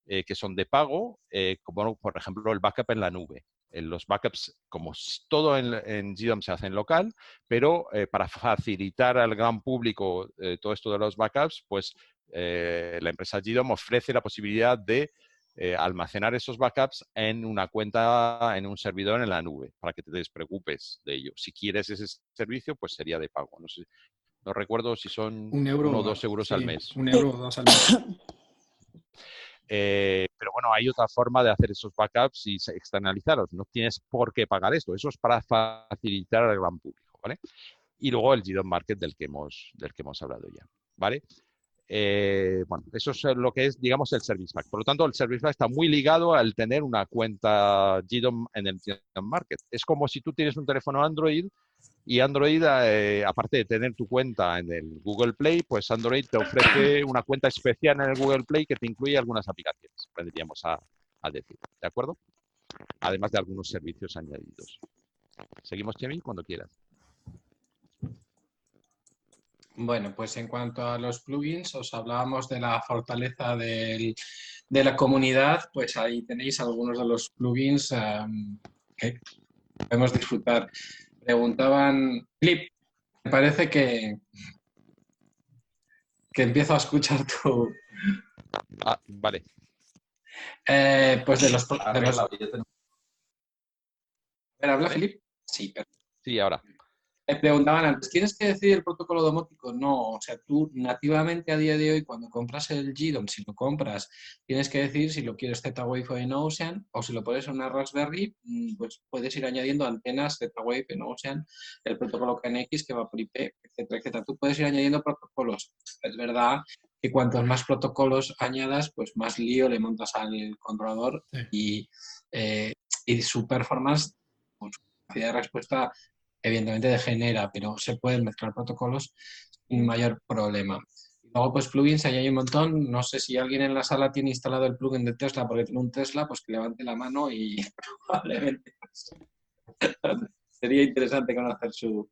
eh, que son de pago, eh, como por ejemplo el backup en la nube. Eh, los backups, como todo en, en GDOM se hace en local, pero eh, para facilitar al gran público eh, todo esto de los backups, pues eh, la empresa GDOM ofrece la posibilidad de eh, almacenar esos backups en una cuenta, en un servidor en la nube, para que te despreocupes de ello. Si quieres ese servicio, pues sería de pago. No, sé, no recuerdo si son Un euro uno o dos euros al mes. Un euro o dos al mes. Eh, pero bueno, hay otra forma de hacer esos backups y externalizarlos. No tienes por qué pagar esto. Eso es para facilitar al gran público, ¿vale? Y luego el GDOM Market del que hemos, del que hemos hablado ya, ¿vale? Eh, bueno, eso es lo que es, digamos, el Service Pack. Por lo tanto, el Service Pack está muy ligado al tener una cuenta GDOM en el Market. Es como si tú tienes un teléfono Android y Android, eh, aparte de tener tu cuenta en el Google Play, pues Android te ofrece una cuenta especial en el Google Play que te incluye algunas aplicaciones, vendríamos a, a decir. ¿De acuerdo? Además de algunos servicios añadidos. Seguimos, Chemi, cuando quieras. Bueno, pues en cuanto a los plugins, os hablábamos de la fortaleza de la comunidad, pues ahí tenéis algunos de los plugins em, que podemos disfrutar. Preguntaban, Flip, me parece que, que empiezo a escuchar tu... Ah, vale. Eh, pues de los... de los- A ver, ¿habla Felipe? Sí, pero Sí, ahora. Me preguntaban antes, ¿tienes que decidir el protocolo domótico? No, o sea, tú nativamente a día de hoy, cuando compras el GDOM, si lo compras, tienes que decidir si lo quieres Z-Wave o en Ocean, o si lo pones en una Raspberry, mm, pues puedes ir añadiendo antenas Z-Wave en Ocean, el protocolo KNX que va por IP, etcétera, etcétera. Tú puedes ir añadiendo protocolos. Es verdad que cuantos más protocolos añadas, pues más lío le montas al controlador Sí. y, eh, y su performance, su capacidad de respuesta, evidentemente degenera, pero se pueden mezclar protocolos sin mayor problema. Luego, pues plugins, ahí hay un montón. No sé si alguien en la sala tiene instalado el plugin de Tesla porque tiene un Tesla, pues que levante la mano y probablemente sería interesante conocer su,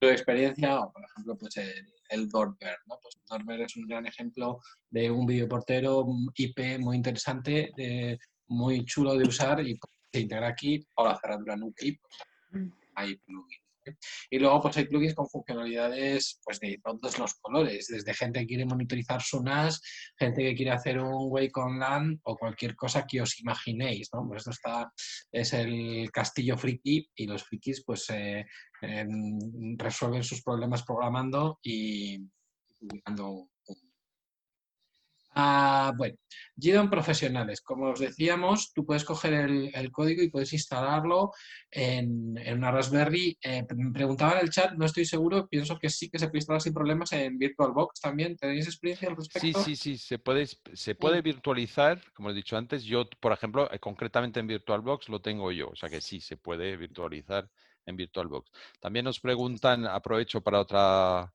su experiencia. O, por ejemplo, pues el, el Doorbell, ¿no? Pues Doorbell es un gran ejemplo de un videoportero IP muy interesante, de- muy chulo de usar y se integra aquí o la cerradura Nuki, pues, hay plugins. Y luego pues hay plugins con funcionalidades pues de todos los colores, desde gente que quiere monitorizar su NAS, gente que quiere hacer un Wake on LAN o cualquier cosa que os imaginéis, ¿no? Pues esto está, es el castillo friki y los frikis pues eh, em, resuelven sus problemas programando y publicando Ah, bueno, GDOM profesionales. Como os decíamos, tú puedes coger el, el código y puedes instalarlo en, en una Raspberry. Eh, me preguntaba en el chat, no estoy seguro, pienso que sí que se puede instalar sin problemas en VirtualBox también. ¿Tenéis experiencia al Sí, respecto? sí, sí, se puede, se puede virtualizar, como he dicho antes. Yo, por ejemplo, eh, concretamente en VirtualBox lo tengo yo, o sea que sí, se puede virtualizar en VirtualBox. También nos preguntan, aprovecho para otra,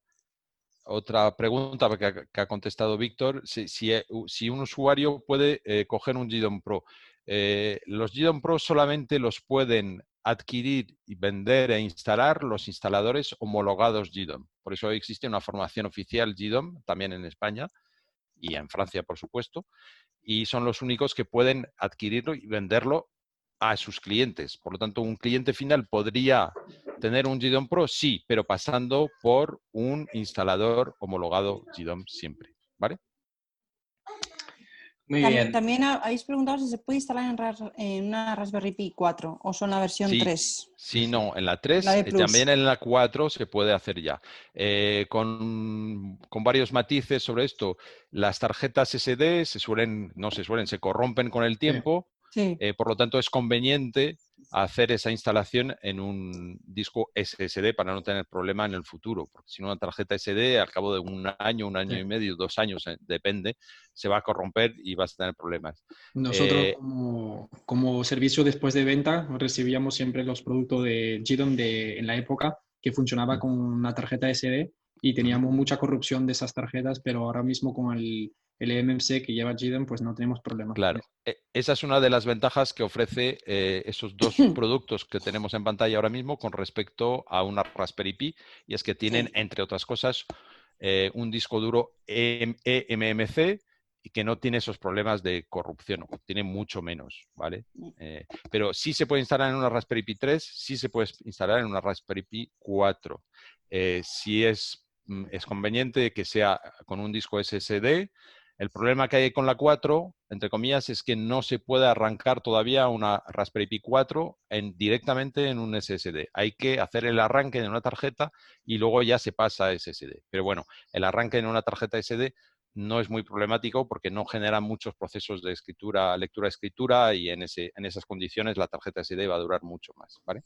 otra pregunta que ha, contestado Víctor, si, eh, un usuario puede eh, coger un GDOM Pro. Eh, los GDOM Pro solamente los pueden adquirir y vender e instalar los instaladores homologados GDOM. Por eso existe una formación oficial GDOM también en España y en Francia, por supuesto, y son los únicos que pueden adquirirlo y venderlo a sus clientes. Por lo tanto, un cliente final podría tener un GDOM Pro, sí, pero pasando por un instalador homologado GDOM siempre, ¿vale? Muy Tam- bien. También ha- habéis preguntado si se puede instalar en, ras- en una Raspberry Pi 4 o son la versión Sí. 3. Sí, no, en la 3, La eh, también en la 4 se puede hacer ya. Eh, con, con varios matices sobre esto. Las tarjetas SD se suelen, no se suelen, se corrompen con el tiempo. Sí. Eh, por lo tanto, es conveniente hacer esa instalación en un disco SSD para no tener problema en el futuro. Porque si no, una tarjeta SD al cabo de un año, un año Sí. y medio, dos años, eh, depende, se va a corromper y vas a tener problemas. Nosotros Eh, como, como servicio después de venta recibíamos siempre los productos de GDOM de, en la época que funcionaba con una tarjeta SD y teníamos mucha corrupción de esas tarjetas, pero ahora mismo con el, el EMMC que lleva GDOM pues no tenemos problemas. Claro, eso. e- esa es una de las ventajas que ofrece eh, esos dos productos que tenemos en pantalla ahora mismo con respecto a una Raspberry Pi, y es que tienen, Sí. entre otras cosas, eh, un disco duro EM eMMC y que no tiene esos problemas de corrupción, o tiene mucho menos, ¿vale? Mm. Eh, pero sí se puede instalar en una Raspberry Pi 3, sí se puede instalar en una Raspberry Pi 4. Eh, si es, mm, es conveniente que sea con un disco SSD, el problema que hay con la 4, entre comillas, es que no se puede arrancar todavía una Raspberry Pi 4 en, directamente en un SSD. Hay que hacer el arranque en una tarjeta y luego ya se pasa a SSD. Pero bueno, el arranque en una tarjeta SD no es muy problemático porque no genera muchos procesos de escritura, lectura-escritura y en, ese, en esas condiciones la tarjeta SD va a durar mucho más. ¿vale?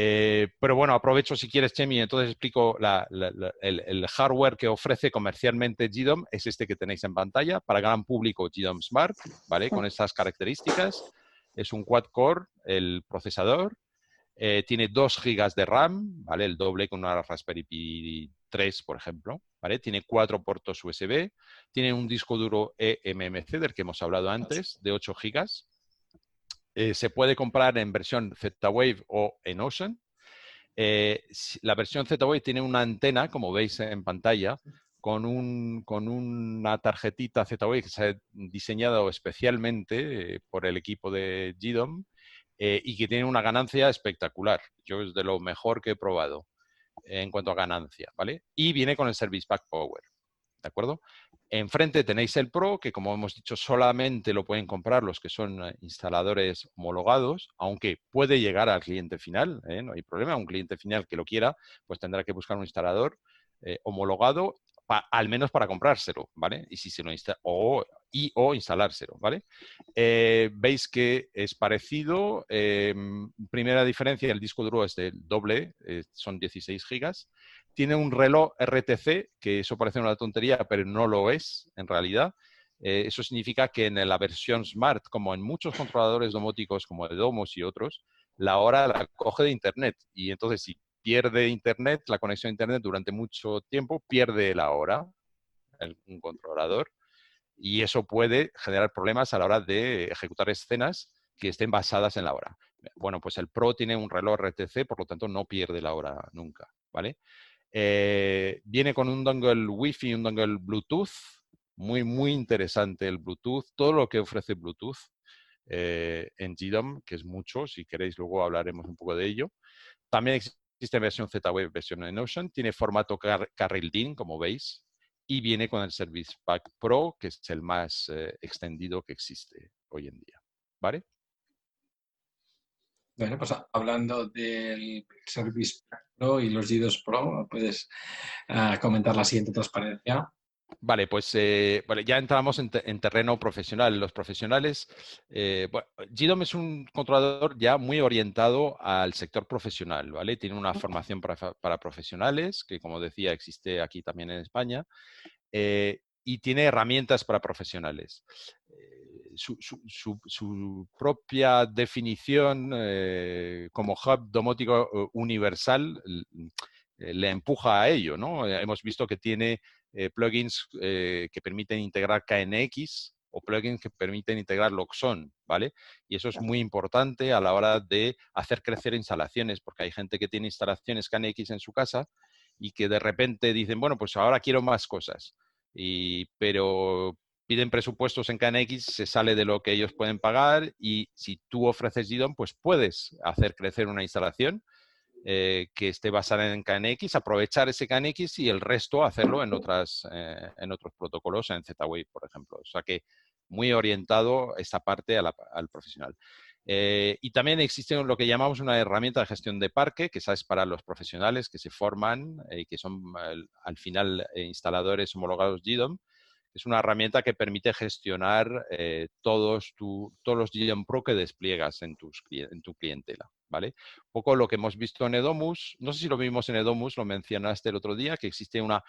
Eh, pero bueno, aprovecho si quieres, Chemi, entonces explico la- la- la- el, el hardware que ofrece comercialmente GDOM, es este que tenéis en pantalla, para gran público GDOM Smart, ¿vale? Con estas características. Es un quad-core, el procesador, eh, tiene 2 GB de RAM, ¿vale? El doble con una Raspberry Pi 3, por ejemplo, ¿vale? Tiene cuatro puertos USB, tiene un disco duro eMMC del que hemos hablado antes, de 8 GB. Eh, se puede comprar en versión Z-Wave o en Ocean. Eh, la versión Z-Wave tiene una antena, como veis en pantalla, con, un, con una tarjetita Z-Wave que se ha diseñado especialmente eh, por el equipo de GDOM y que tiene una ganancia espectacular. Yo es de lo mejor que he probado en cuanto a ganancia, ¿vale? Y viene con el Service Pack Power, ¿de acuerdo? Enfrente tenéis el Pro, que como hemos dicho, solamente lo pueden comprar los que son eh, instaladores homologados, aunque puede llegar al cliente final, ¿eh? no hay problema. Un cliente final que lo quiera, pues tendrá que buscar un instalador eh, homologado, al menos para comprárselo, ¿vale? Y si se lo o, y o instalárselo, ¿vale? Veis que es parecido. Em, primera diferencia, el disco duro es del doble, son 16 gigas tiene un reloj RTC, que eso parece una tontería, pero no lo es en realidad. Eh, eso significa que en la versión Smart, como en muchos controladores domóticos como el Domos y otros, la hora la coge de Internet. Y entonces si pierde Internet, la conexión a Internet durante mucho tiempo, pierde la hora, un controlador. Y eso puede generar problemas a la hora de ejecutar escenas que estén basadas en la hora. Bueno, pues el Pro tiene un reloj RTC, por lo tanto no pierde la hora nunca, ¿vale? Eh, viene con un dongle Wi-Fi y un dongle Bluetooth. Muy, muy interesante el Bluetooth. Todo lo que ofrece Bluetooth eh, en GDOM, que es mucho. Si queréis, luego hablaremos un poco de ello. También existe versión Z-Wave, versión en Ocean. Tiene formato car DIN, como veis. Y viene con el Service Pack Pro, que es el más eh, extendido que existe hoy en día. ¿Vale? Bueno, pues hablando del Service Pro y los GDOS Pro, puedes ah, comentar la siguiente transparencia. Vale, pues eh, ya entramos en, terreno profesional. Los profesionales, eh, GDOM es un controlador ya muy orientado al sector profesional, ¿vale? Tiene una formación para, profesionales, que como decía existe aquí también en España, eh, y tiene herramientas para profesionales su, propia definición eh, como hub domótico eh, universal eh, le empuja a ello, ¿no? Hemos visto que tiene plugins que permiten integrar KNX o plugins que permiten integrar Loxon, ¿vale? Y eso es muy importante a la hora de hacer crecer instalaciones, porque hay gente que tiene instalaciones KNX en su casa y que de repente dicen, bueno, pues ahora quiero más cosas. Y, pero piden presupuestos en KNX, se sale de lo que ellos pueden pagar y si tú ofreces GDOM, pues puedes hacer crecer una instalación eh, que esté basada en KNX, aprovechar ese KNX y el resto hacerlo en, otras, eh, en otros protocolos, en Z-Wave, por ejemplo. O sea que muy orientado esta parte al profesional. Eh, y también existe lo que llamamos una herramienta de gestión de parque, que es para los profesionales que se forman y que son al final instaladores homologados GDOM, es una herramienta que permite gestionar todos, todos los GM Pro que despliegas en, en tu clientela. ¿Vale? Un poco lo que hemos visto en Edomus, no sé si lo vimos en Edomus, lo mencionaste el otro día, que existe una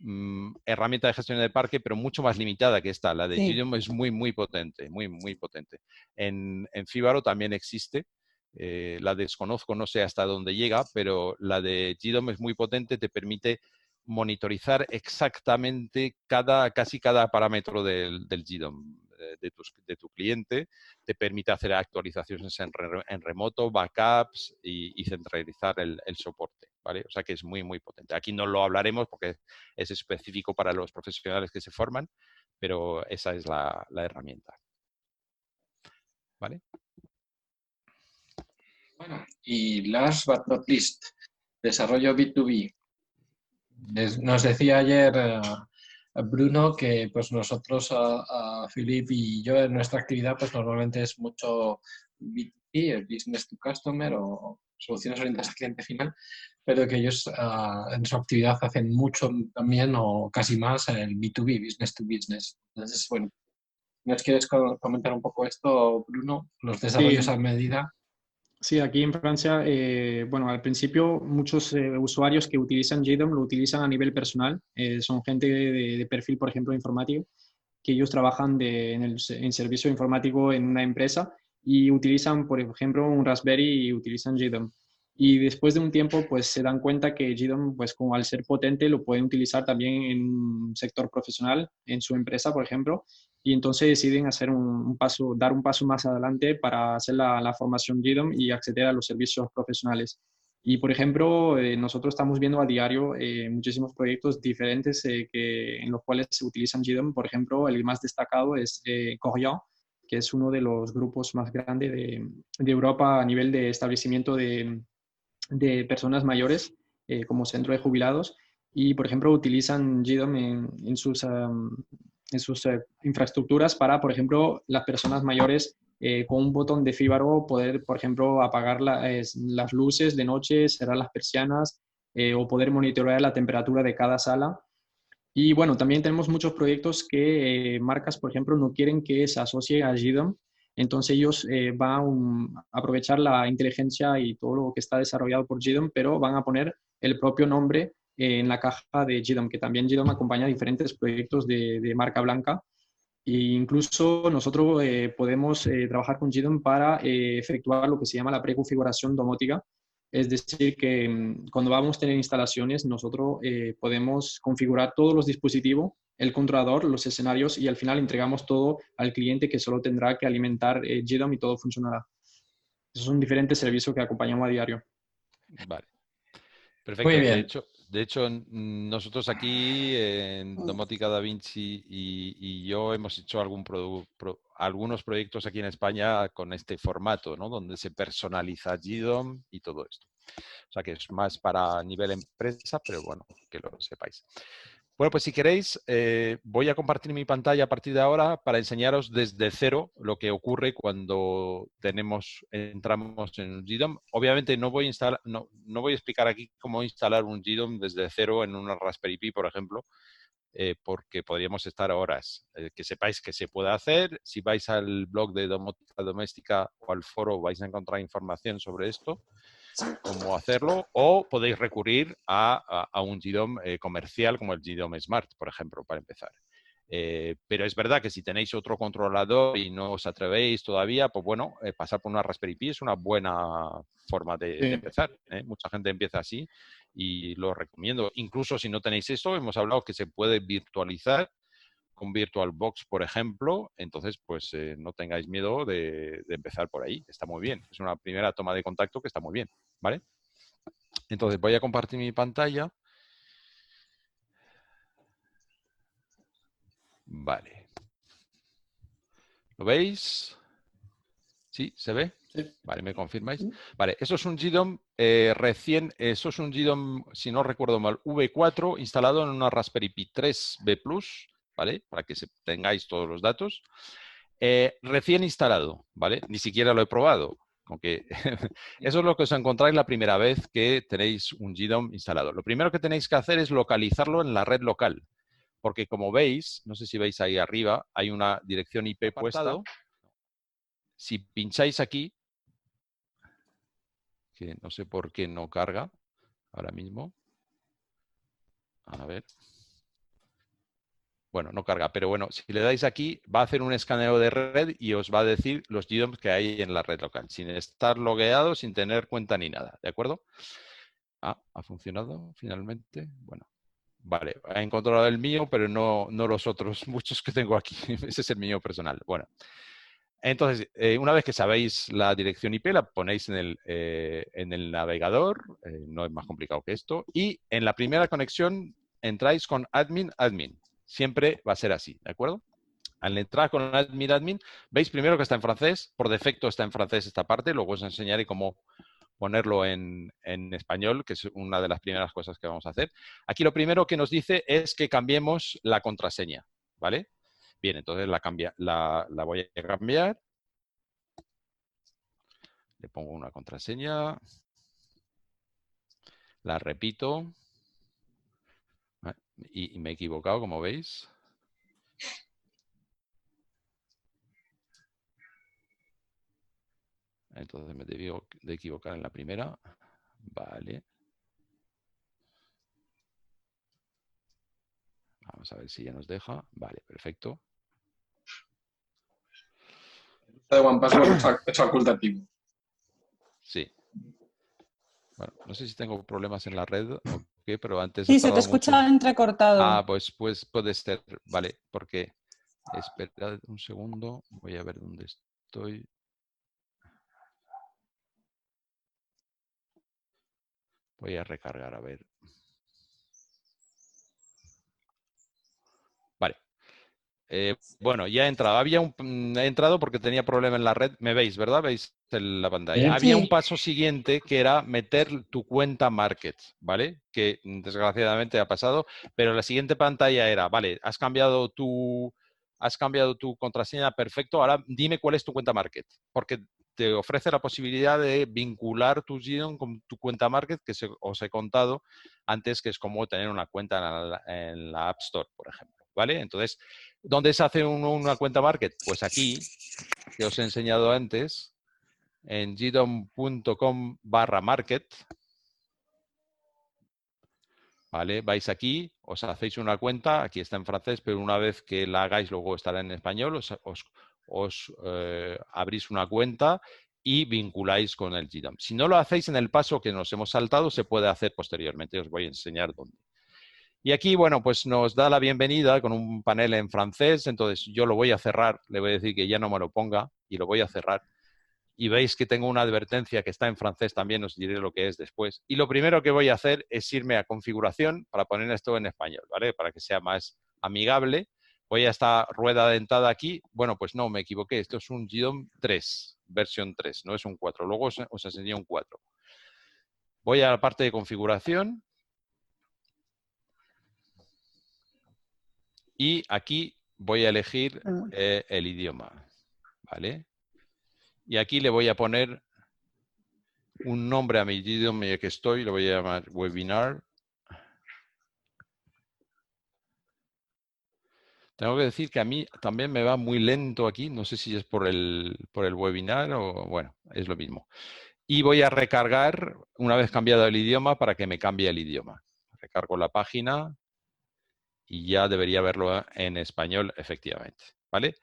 mm, herramienta de gestión de parque, pero mucho más limitada que esta. La de sí. es muy, muy potente, muy, muy potente. En, en Fibaro también existe, eh, la desconozco, no sé hasta dónde llega, pero la de GDOM es muy potente, te permite monitorizar exactamente cada, casi cada parámetro del, del GDOM de tu, de tu, cliente, te permite hacer actualizaciones en, remoto, backups y, centralizar el, soporte, ¿vale? O sea que es muy, muy potente. Aquí no lo hablaremos porque es específico para los profesionales que se forman, pero esa es la, la herramienta. ¿Vale? Bueno, y last but not least, desarrollo B2B nos decía ayer eh, Bruno que pues nosotros, a, a Philip y yo, en nuestra actividad, pues normalmente es mucho B2B, el business to customer o soluciones orientadas al cliente final, pero que ellos ah, en su actividad hacen mucho también o casi más el B2B, business to business. Entonces, bueno, ¿nos quieres comentar un poco esto, Bruno? Los desarrollos a medida. Sí, aquí en Francia, eh, bueno, al principio muchos eh, usuarios que utilizan JDOM lo utilizan a nivel personal. Eh, son gente de, perfil, por ejemplo, informático, que ellos trabajan en, el, en servicio informático en una empresa y utilizan, por ejemplo, un Raspberry y utilizan JDOM. Y después de un tiempo, pues se dan cuenta que JDOM, pues como al ser potente, lo pueden utilizar también en un sector profesional, en su empresa, por ejemplo, y entonces deciden hacer un, paso, dar un paso más adelante para hacer la, formación GDOM y acceder a los servicios profesionales. Y, por ejemplo, eh, nosotros estamos viendo a diario eh, muchísimos proyectos diferentes eh, que, en los cuales se utilizan GDOM. Por ejemplo, el más destacado es eh, Corian, que es uno de los grupos más grandes de, de Europa a nivel de establecimiento de, de personas mayores como centro de jubilados y, por ejemplo, utilizan GDOM en, sus, en sus eh, infraestructuras para, por ejemplo, las personas mayores eh, con un botón de Fibaro poder, por ejemplo, apagar las luces de noche, cerrar las persianas eh, o poder monitorear la temperatura de cada sala. Y bueno, también tenemos muchos proyectos que marcas, por ejemplo, no quieren que se asocie a GDOM. Entonces ellos van a aprovechar la inteligencia y todo lo que está desarrollado por GDOM, pero van a poner el propio nombre en la caja de GDOM, que también GDOM acompaña diferentes proyectos de, marca blanca. E incluso nosotros eh, podemos eh, trabajar con GDOM para eh, efectuar lo que se llama la preconfiguración domótica. Es decir, que mm, cuando vamos a tener instalaciones, nosotros podemos configurar todos los dispositivos, el controlador, los escenarios y al final entregamos todo al cliente que solo tendrá que alimentar GDOM y todo funcionará. Esos son diferentes servicios que acompañamos a diario. Vale. Perfecto. Muy bien. De hecho, de hecho, nosotros aquí en Domótica Da Vinci y, yo hemos hecho algún algunos proyectos aquí en España con este formato, ¿no? Donde se personaliza GDOM y todo esto. O sea que es más para nivel empresa, pero bueno, que lo sepáis. Bueno, pues si queréis, eh, voy a compartir mi pantalla a partir de ahora para enseñaros desde cero lo que ocurre cuando tenemos, entramos en un GDOM. Obviamente no voy a, instalar, no, no voy a explicar aquí cómo instalar un GDOM desde cero en una Raspberry Pi, por ejemplo, eh, porque podríamos estar horas. Eh, que sepáis que se puede hacer. Si vais al blog de Domótica Doméstica o al foro vais a encontrar información sobre esto cómo hacerlo, o podéis recurrir a, un GDOM eh, comercial como el GDOM Smart, por ejemplo, para empezar. Eh, pero es verdad que si tenéis otro controlador y no os atrevéis todavía, pues bueno, eh, pasar por una Raspberry Pi es una buena forma de, empezar. Mucha gente empieza así y lo recomiendo. Incluso si no tenéis eso, hemos hablado que se puede virtualizar con VirtualBox, por ejemplo, entonces pues no tengáis miedo de, empezar por ahí. Está muy bien. Es una primera toma de contacto que está muy bien. ¿vale? Entonces voy a compartir mi pantalla. Vale. ¿Lo veis? ¿Sí? ¿Se ve? Vale, ¿me confirmáis? Vale, eso es un GDOM eh, recién, eso es un GDOM, si no recuerdo mal, V4 instalado en una Raspberry Pi 3B Plus, ¿vale? Para que se, tengáis todos los datos. Eh, recién instalado, ¿vale? Ni siquiera lo he probado. Aunque eso es lo que os encontráis la primera vez que tenéis un GDOM instalado. Lo primero que tenéis que hacer es localizarlo en la red local. Porque como veis, no sé si veis ahí arriba, hay una dirección IP puesta. Si pincháis aquí, que no sé por qué no carga ahora mismo. A ver. Bueno, no carga, pero bueno, si le dais aquí, va a hacer un escaneo de red y os va a decir los GDOMs que hay en la red local, sin estar logueado, sin tener cuenta ni nada, ¿de acuerdo? Ah, ha funcionado finalmente. Bueno, vale, ha encontrado el mío, pero no, no los otros muchos que tengo aquí. Ese es el mío personal. Bueno, entonces, eh, una vez que sabéis la dirección IP, la ponéis en el, eh, en el navegador, eh, no es más complicado que esto, y en la primera conexión entráis con admin, admin. Siempre va a ser así, ¿de acuerdo? Al entrar con admin admin, veis primero que está en francés, por defecto está en francés esta parte, luego os enseñaré cómo ponerlo en, español, que es una de las primeras cosas que vamos a hacer. Aquí lo primero que nos dice es que cambiemos la contraseña, ¿vale? Bien, entonces la, cambia, la, la voy a cambiar. Le pongo una contraseña. La repito y, me he equivocado, como veis. Entonces me debí de equivocar en la primera. Vale. Vamos a ver si ya nos deja. Vale, perfecto. de OnePassword es facultativo. Sí. Bueno, no sé si tengo problemas en la red o pero antes... Sí, se te escucha entrecortado. Ah, pues, pues puede ser, vale, porque... Espera un segundo, voy a ver dónde estoy. Voy a recargar, a ver. Vale. Eh, bueno, ya he entrado. Había un, mm, he entrado porque tenía problema en la red. Me veis, ¿verdad? Veis en la pantalla. Había un paso siguiente que era meter tu cuenta Market, ¿vale? Que mm, desgraciadamente ha pasado. Pero la siguiente pantalla era, vale, has cambiado tu, has cambiado tu contraseña, perfecto. Ahora dime cuál es tu cuenta Market. Porque te ofrece la posibilidad de vincular tu GIDON con tu cuenta Market, que os he contado antes, que es como tener una cuenta en la, App Store, por ejemplo. ¿Vale? Entonces, ¿dónde se hace una cuenta Market? Pues aquí, que os he enseñado antes, en gidon.com barra market. ¿Vale? Vais aquí, os hacéis una cuenta, aquí está en francés, pero una vez que la hagáis luego estará en español, os, eh, abrís una cuenta y vinculáis con el GDAM. Si no lo hacéis en el paso que nos hemos saltado, se puede hacer posteriormente. Os voy a enseñar dónde. Y aquí, bueno, pues nos da la bienvenida con un panel en francés. Entonces yo lo voy a cerrar. Le voy a decir que ya no me lo ponga y lo voy a cerrar. Y veis que tengo una advertencia que está en francés también. Os diré lo que es después. Y lo primero que voy a hacer es irme a configuración para poner esto en español, ¿vale? Para que sea más amigable voy a esta rueda dentada aquí. Bueno, pues no, me equivoqué. Esto es un GDOM 3, versión 3, no es un 4. Luego os, os enseñé un 4. Voy a la parte de configuración. Y aquí voy a elegir ah. eh, el idioma. ¿Vale? Y aquí le voy a poner un nombre a mi idioma que estoy, lo voy a llamar webinar. Tengo que decir que a mí también me va muy lento aquí, no sé si es por el, por el webinar o bueno, es lo mismo. Y voy a recargar una vez cambiado el idioma para que me cambie el idioma. Recargo la página y ya debería verlo en español efectivamente. ¿Vale?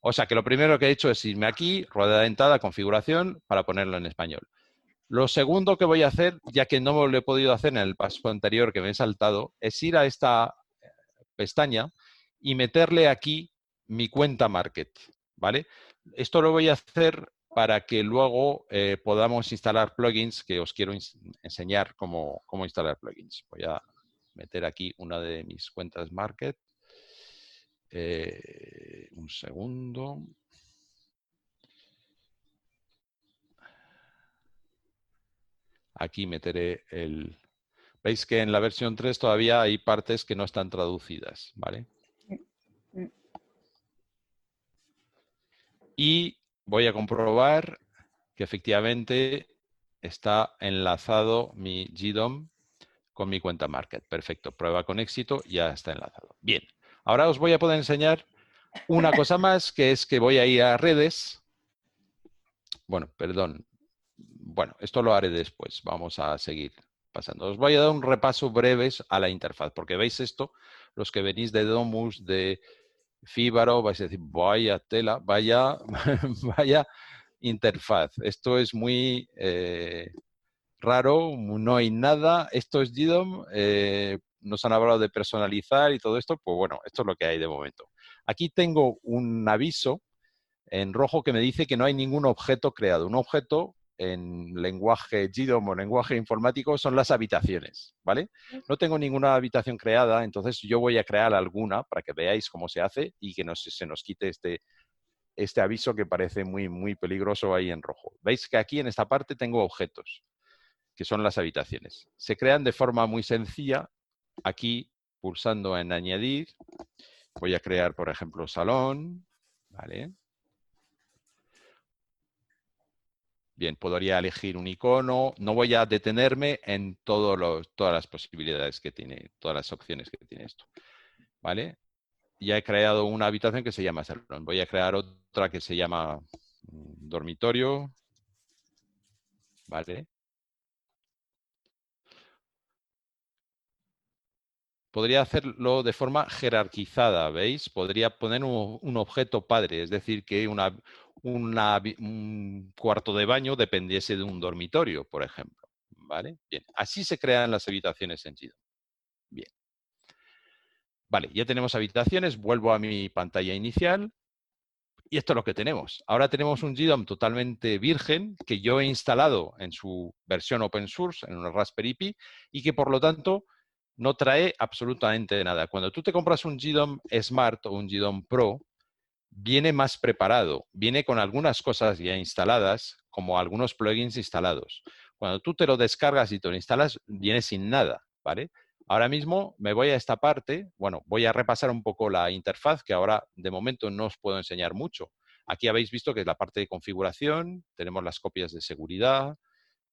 O sea que lo primero que he hecho es irme aquí, rueda dentada, configuración, para ponerlo en español. Lo segundo que voy a hacer, ya que no lo he podido hacer en el paso anterior que me he saltado, es ir a esta pestaña y meterle aquí mi cuenta Market, ¿vale? Esto lo voy a hacer para que luego eh, podamos instalar plugins, que os quiero enseñar cómo, cómo, instalar plugins. Voy a meter aquí una de mis cuentas Market. Eh, un segundo. Aquí meteré el... Veis que en la versión 3 todavía hay partes que no están traducidas, ¿vale? y voy a comprobar que efectivamente está enlazado mi GDOM con mi cuenta Market. Perfecto, prueba con éxito, ya está enlazado. Bien, ahora os voy a poder enseñar una cosa más, que es que voy a ir a redes. Bueno, perdón. Bueno, esto lo haré después. Vamos a seguir pasando. Os voy a dar un repaso breves a la interfaz, porque veis esto, los que venís de Domus, de Fíbaro, vais a decir, vaya tela, vaya, vaya interfaz. Esto es muy eh, raro, no hay nada. Esto es GDOM, eh, nos han hablado de personalizar y todo esto, pues bueno, esto es lo que hay de momento. Aquí tengo un aviso en rojo que me dice que no hay ningún objeto creado. Un objeto en lenguaje GDOM o lenguaje informático son las habitaciones, ¿vale? No tengo ninguna habitación creada, entonces yo voy a crear alguna para que veáis cómo se hace y que se nos quite este, este aviso que parece muy, muy peligroso ahí en rojo. Veis que aquí en esta parte tengo objetos, que son las habitaciones. Se crean de forma muy sencilla. Aquí, pulsando en añadir, voy a crear, por ejemplo, salón, ¿vale? Bien, podría elegir un icono. No voy a detenerme en todas las posibilidades que tiene, todas las opciones que tiene esto. ¿Vale? Ya he creado una habitación que se llama salón. Voy a crear otra que se llama mm, dormitorio. ¿Vale? Podría hacerlo de forma jerarquizada, ¿veis? Podría poner un, objeto padre, es decir, que un cuarto de baño dependiese de un dormitorio, por ejemplo. ¿Vale? Bien, así se crean las habitaciones en GDOM. Bien. Vale, ya tenemos habitaciones, vuelvo a mi pantalla inicial y esto es lo que tenemos. Ahora tenemos un GDOM totalmente virgen que yo he instalado en su versión open source, en una Raspberry Pi, y que por lo tanto no trae absolutamente nada. Cuando tú te compras un GDOM Smart o un GDOM Pro, viene más preparado, viene con algunas cosas ya instaladas, como algunos plugins instalados. Cuando tú te lo descargas y te lo instalas, viene sin nada, ¿vale? Ahora mismo me voy a esta parte, bueno, voy a repasar un poco la interfaz, que ahora de momento no os puedo enseñar mucho. Aquí habéis visto que es la parte de configuración, tenemos las copias de seguridad,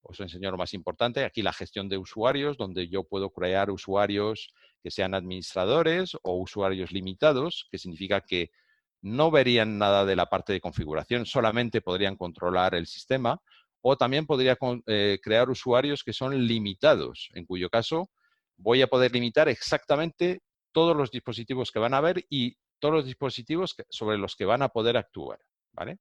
os enseño lo más importante, aquí la gestión de usuarios, donde yo puedo crear usuarios que sean administradores o usuarios limitados, que significa que no verían nada de la parte de configuración, solamente podrían controlar el sistema, o también podría eh, crear usuarios que son limitados, en cuyo caso voy a poder limitar exactamente todos los dispositivos que van a ver y todos los dispositivos sobre los que van a poder actuar. ¿vale?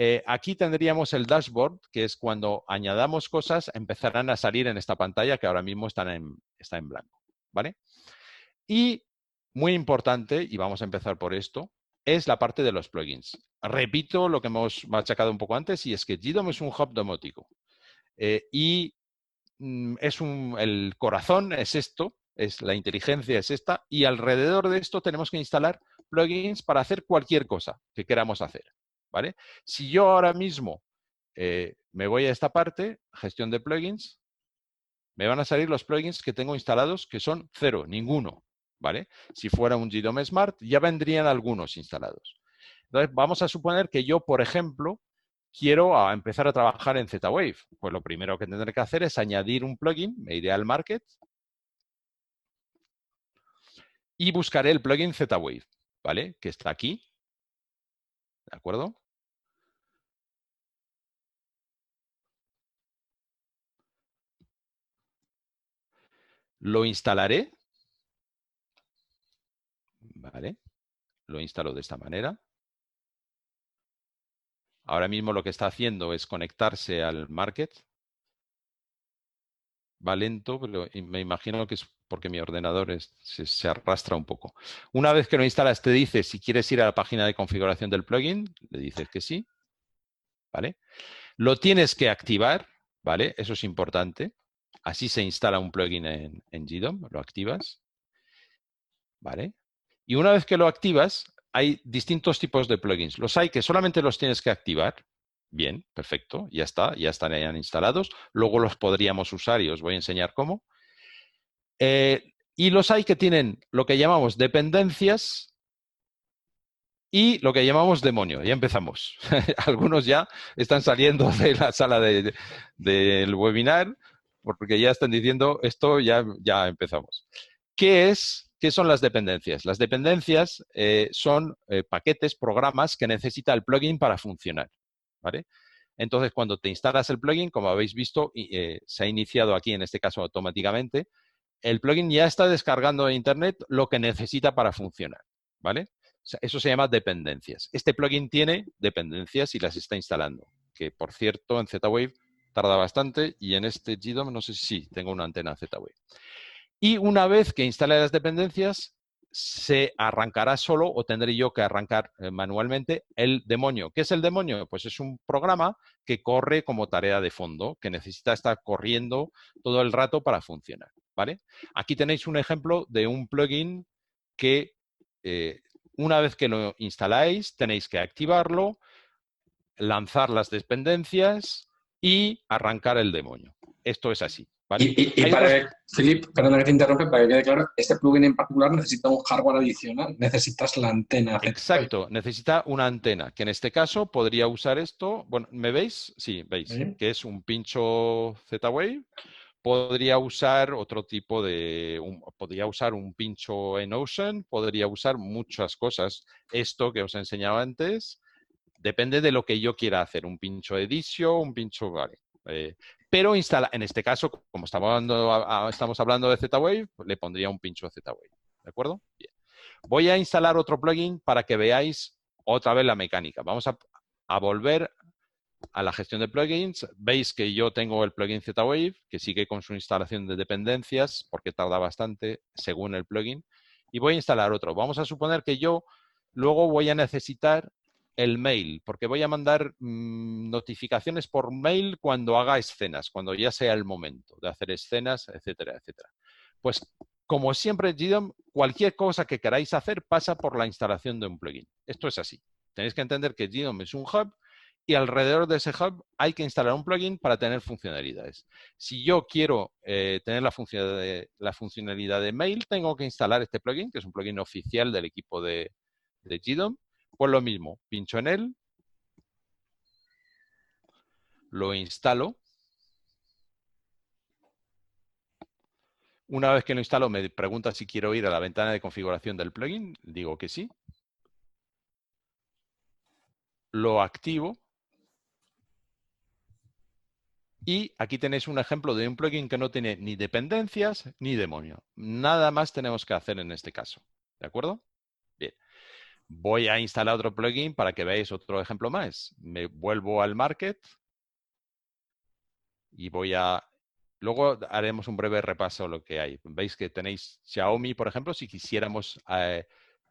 Eh, aquí tendríamos el dashboard, que es cuando añadamos cosas, empezarán a salir en esta pantalla que ahora mismo están en, está en blanco. ¿vale? Y muy importante, y vamos a empezar por esto, es la parte de los plugins. Repito lo que hemos machacado un poco antes, y es que GDOM es un hub domótico. Eh, y mm, es el corazón es esto, es la inteligencia es esta, y alrededor de esto tenemos que instalar plugins para hacer cualquier cosa que queramos hacer. ¿Vale? Si yo ahora mismo eh, me voy a esta parte, gestión de plugins, me van a salir los plugins que tengo instalados que son cero, ninguno. ¿vale? Si fuera un GDOM Smart, ya vendrían algunos instalados. Entonces, vamos a suponer que yo, por ejemplo, quiero empezar a trabajar en Z-Wave. Pues lo primero que tendré que hacer es añadir un plugin, me iré al Market y buscaré el plugin Z-Wave, ¿vale? Que está aquí. ¿De acuerdo? Lo instalaré ¿Vale? Lo instalo de esta manera. Ahora mismo lo que está haciendo es conectarse al market. Va lento, pero me imagino que es porque mi ordenador se, arrastra un poco. Una vez que lo instalas, te dice si quieres ir a la página de configuración del plugin. Le dices que sí. ¿Vale? Lo tienes que activar, ¿vale? Eso es importante. Así se instala un plugin en, en GDOM, lo activas. ¿Vale? Y una vez que lo activas, hay distintos tipos de plugins. Los hay que solamente los tienes que activar. Bien, perfecto, ya está, ya están instalados. Luego los podríamos usar y os voy a enseñar cómo. Eh, y los hay que tienen lo que llamamos dependencias y lo que llamamos demonio. Ya empezamos. Algunos ya están saliendo de la sala del webinar porque ya están diciendo esto, ya, ya empezamos. ¿Qué es ¿Qué son las dependencias? Las dependencias eh, son eh, paquetes, programas que necesita el plugin para funcionar. ¿vale? Entonces, cuando te instalas el plugin, como habéis visto, se ha iniciado aquí, en este caso automáticamente, el plugin ya está descargando de Internet lo que necesita para funcionar. ¿vale? eso se llama dependencias. Este plugin tiene dependencias y las está instalando, que por cierto en Z-Wave tarda bastante y en este GDOM no sé si tengo una antena Z-Wave. Y una vez que instale las dependencias, se arrancará solo o tendré yo que arrancar eh, manualmente el demonio. ¿Qué es el demonio? Pues es un programa que corre como tarea de fondo, que necesita estar corriendo todo el rato para funcionar. ¿Vale? Aquí tenéis un ejemplo de un plugin que eh, una vez que lo instaláis tenéis que activarlo, lanzar las dependencias y arrancar el demonio. Esto es así. Y, para, Philip, perdona que te interrumpe, para que quede claro, este plugin en particular necesita un hardware adicional, necesitas la antena. Exacto, necesita una antena, que en este cazo podría usar esto, bueno, ¿me veis? Sí, veis, que es un pincho Z-Wave. Podría usar otro tipo de, podría usar un pincho en Ocean, podría usar muchas cosas. Esto que os he enseñado antes, depende de lo que yo quiera hacer, un pincho edicio, un pincho, vale. Eh, pero instala, en este caso, como estamos hablando, estamos hablando de Z-Wave, le pondría un pincho Z-Wave. ¿De acuerdo? Bien. Voy a instalar otro plugin para que veáis otra vez la mecánica. Vamos a, volver a la gestión de plugins. Veis que yo tengo el plugin Z-Wave, que sigue con su instalación de dependencias, porque tarda bastante según el plugin. Y voy a instalar otro. Vamos a suponer que yo luego voy a necesitar el mail, porque voy a mandar mm, notificaciones por mail cuando haga escenas, cuando ya sea el momento de hacer escenas, etcétera, etcétera. Pues como siempre GDOM, cualquier cosa que queráis hacer pasa por la instalación de un plugin. Esto es así. Tenéis que entender que GDOM es un hub y alrededor de ese hub hay que instalar un plugin para tener funcionalidades. Si yo quiero eh, tener la, funcionalidad de mail, tengo que instalar este plugin, que es un plugin oficial del equipo de, de GDOM. Pues lo mismo, pincho en él, lo instalo. Una vez que lo instalo, me pregunta si quiero ir a la ventana de configuración del plugin. Digo que sí. Lo activo. Y aquí tenéis un ejemplo de un plugin que no tiene ni dependencias ni demonio. Nada más tenemos que hacer en este caso. ¿De acuerdo? Bien. Voy a instalar otro plugin para que veáis otro ejemplo más. Me vuelvo al market y voy a... Luego haremos un breve repaso de lo que hay. Veis que tenéis Xiaomi, por ejemplo, si quisiéramos eh,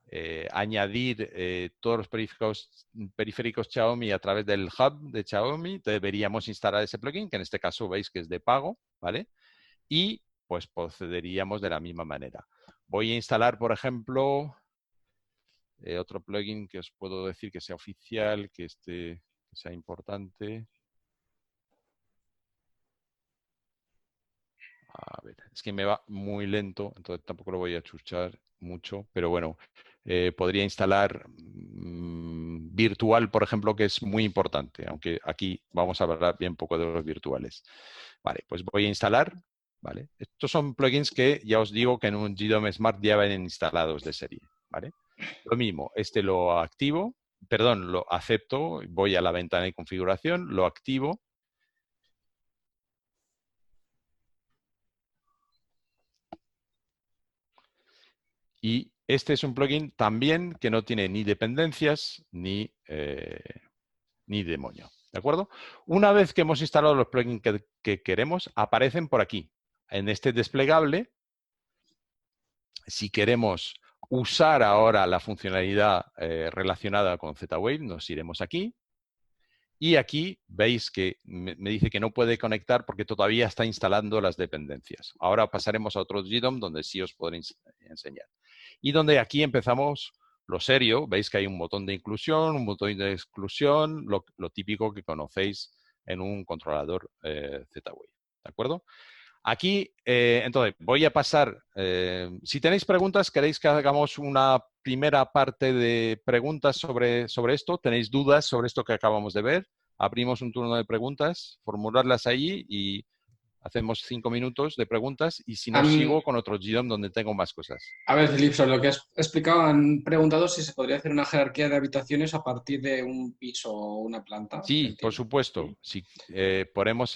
eh, añadir eh, todos los periféricos, periféricos, Xiaomi a través del hub de Xiaomi, deberíamos instalar ese plugin, que en este caso veis que es de pago, ¿vale? Y pues procederíamos de la misma manera. Voy a instalar, por ejemplo, otro plugin que os puedo decir que sea oficial, que, que sea importante. A ver, es que me va muy lento, entonces tampoco lo voy a chuchar mucho, pero bueno, eh, podría instalar mm, virtual, por ejemplo, que es muy importante, aunque aquí vamos a hablar bien poco de los virtuales. Vale, pues voy a instalar, ¿vale? Estos son plugins que ya os digo que en un GDOM Smart ya vienen instalados de serie, ¿vale? Lo mismo, este lo activo, perdón, lo acepto, voy a la ventana de configuración, lo activo, Y este es un plugin también que no tiene ni dependencias ni, eh, ni demonio. ¿De acuerdo? Una vez que hemos instalado los plugins que, queremos, aparecen por aquí. En este desplegable, si queremos usar ahora la funcionalidad eh, relacionada con Z-Wave, nos iremos aquí. Y aquí veis que me, dice que no puede conectar porque todavía está instalando las dependencias. Ahora pasaremos a otro GDOM donde sí os podré enseñar y donde aquí empezamos lo serio. Veis que hay un botón de inclusión, un botón de exclusión, lo, típico que conocéis en un controlador eh, Z-Wave. ¿De acuerdo? Aquí, eh, entonces, voy a pasar. Eh, si tenéis preguntas, queréis que hagamos una primera parte de preguntas sobre, sobre esto, tenéis dudas sobre esto que acabamos de ver, abrimos un turno de preguntas, formularlas ahí y hacemos cinco minutos de preguntas y si no, sigo con otro GDOM donde tengo más cosas. A ver, Filip, sobre lo que has explicado, han preguntado si se podría hacer una jerarquía de habitaciones a partir de un piso o una planta. Sí, por supuesto. Sí. Eh,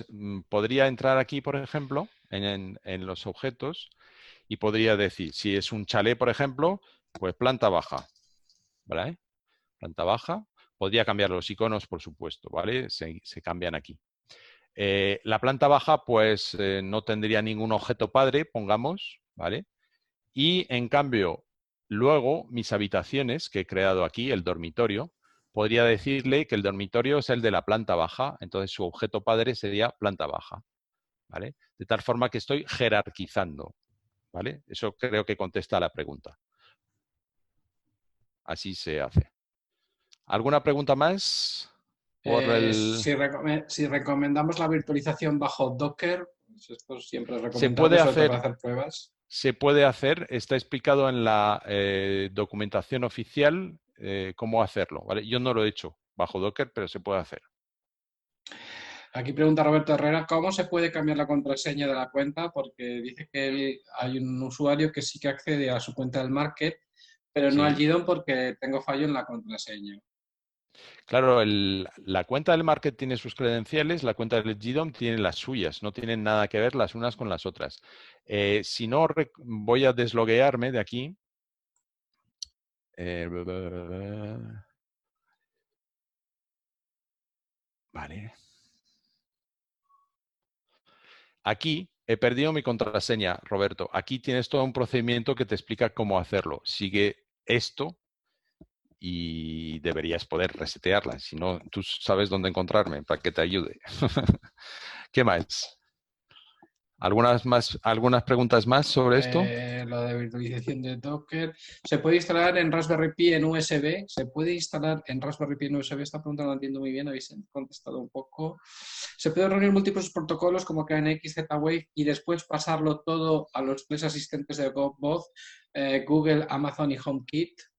mm, podría entrar aquí, por ejemplo, en, los objetos y podría decir, si es un chalet, por ejemplo, pues planta baja. ¿Vale? Planta baja. Podría cambiar los iconos, por supuesto, ¿vale? se cambian aquí. Eh, la planta baja, pues eh, no tendría ningún objeto padre, pongamos, ¿vale? Y en cambio, luego mis habitaciones que he creado aquí, el dormitorio, podría decirle que el dormitorio es el de la planta baja, entonces su objeto padre sería planta baja, ¿vale? De tal forma que estoy jerarquizando, ¿vale? Eso creo que contesta a la pregunta. Así se hace. ¿Alguna pregunta más? Eh, si, recomendamos la virtualización bajo Docker, pues esto siempre es recomendable se puede hacer, para hacer pruebas. Se puede hacer, está explicado en la eh, documentación oficial eh, cómo hacerlo. Yo no lo he hecho bajo Docker, pero se puede hacer. Aquí pregunta Roberto Herrera, ¿cómo se puede cambiar la contraseña de la cuenta? Porque dice que hay un usuario que sí que accede a su cuenta del market, pero no al GDOM porque tengo fallo en la contraseña. Claro, la cuenta del market tiene sus credenciales, la cuenta del GDOM tiene las suyas, no tienen nada que ver las unas con las otras. Eh, si no, voy a desloguearme de aquí. Eh, vale. Aquí he perdido mi contraseña, Roberto. Aquí tienes todo un procedimiento que te explica cómo hacerlo. Sigue esto y deberías poder resetearla. Si no, tú sabes dónde encontrarme para que te ayude. ¿Qué más? ¿Algunas, más, ¿Algunas preguntas más sobre esto? Eh, lo de virtualización de Docker. ¿Se puede instalar en Raspberry Pi en USB? ¿Se puede instalar en Raspberry Pi en USB? Esta pregunta la entiendo muy bien, habéis contestado un poco. ¿Se puede reunir múltiples protocolos como KNX, Z-Wave y después pasarlo todo a los tres asistentes de voz, eh, Google, Amazon y HomeKit?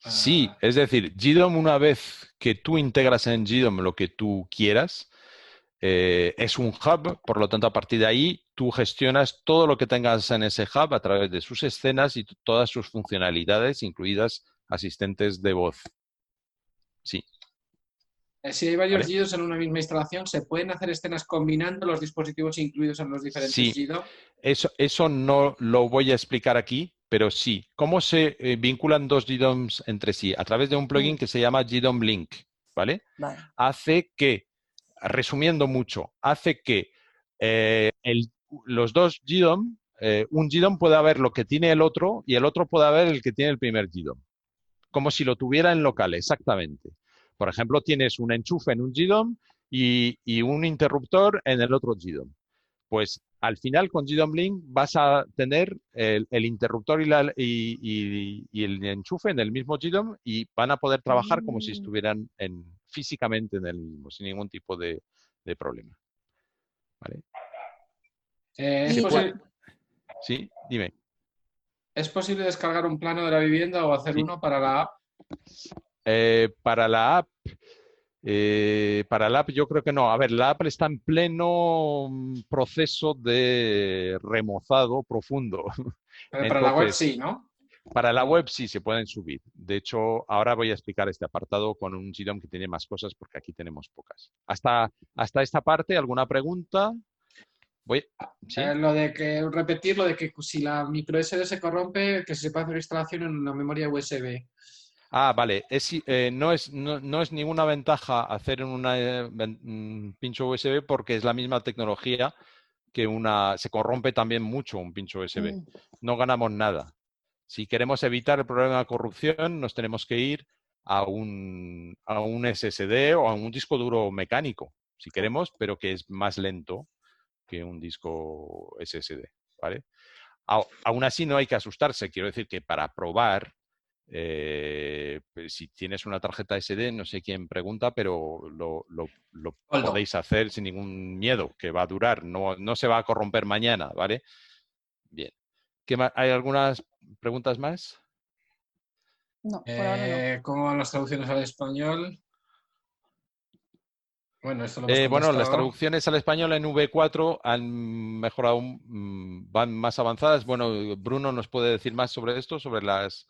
Sí, es decir, GDOM una vez que tú integras en GDOM lo que tú quieras, eh, es un hub, por lo tanto, a partir de ahí tú gestionas todo lo que tengas en ese hub a través de sus escenas y todas sus funcionalidades, incluidas asistentes de voz. Sí, eh, si hay varios Vale. GIDOs en una misma instalación, ¿se pueden hacer escenas combinando los dispositivos incluidos en los diferentes Sí. GIDO? eso, eso no lo voy a explicar aquí, pero sí. ¿Cómo se eh, vinculan dos GDOMs entre sí? A través de un plugin que se llama GDOM Link, ¿vale? Vale. hace que, resumiendo mucho, hace que eh, el- los dos GDOM, eh, un GDOM pueda ver lo que tiene el otro y el otro pueda ver el que tiene el primer GDOM. Como si lo tuviera en local, exactamente. Por ejemplo, tienes un enchufe en un GDOM y, y un interruptor en el otro GDOM. Pues al final con GDOM Link vas a tener el, el interruptor y, la- y- y- y el enchufe en el mismo GDOM y van a poder trabajar como si Mm. estuvieran en, físicamente en el mismo, sin ningún tipo de, de problema. ¿Vale? Eh, ¿es, Y- posi- Sí, dime. es posible descargar un plano de la vivienda o hacer Sí. uno para la app? Eh, para la app, eh, para la app yo creo que no. A ver, la app está en pleno mm, proceso de remozado profundo. Pero para la web sí, ¿no? Para la web sí se pueden subir. De hecho, ahora voy a explicar este apartado con un GDOM que tiene más cosas porque aquí tenemos pocas. Hasta, hasta esta parte, ¿alguna pregunta? Voy. ¿Sí? Eh, lo de que, repetir lo de que si la micro SD se corrompe, que se puede hacer instalación en una memoria USB. Ah, vale. Es, eh, no, es, no, no es ninguna ventaja hacer una eh, ven- un pincho USB porque es la misma tecnología que una. Se corrompe también mucho un pincho USB. Mm. No ganamos nada. Si queremos evitar el problema de corrupción, nos tenemos que ir a un, a un SSD o a un disco duro mecánico, si queremos, pero que es más lento que un disco SSD. ¿vale? Au- Aún así, no hay que asustarse. Quiero decir que para probar, eh, si tienes una tarjeta SD, no sé quién pregunta, pero lo, lo- lo Koldo. podéis hacer sin ningún miedo, que va a durar, no, no se va a corromper mañana, ¿vale? Bien. ¿Qué más? ¿Hay algunas preguntas más? No, por ahora no. Eh, ¿Cómo van las traducciones al español? Bueno, esto lo hemos Eh, bueno, las traducciones al español en V4 han mejorado, mm, van más avanzadas. Bueno, Bruno nos puede decir más sobre esto, sobre las,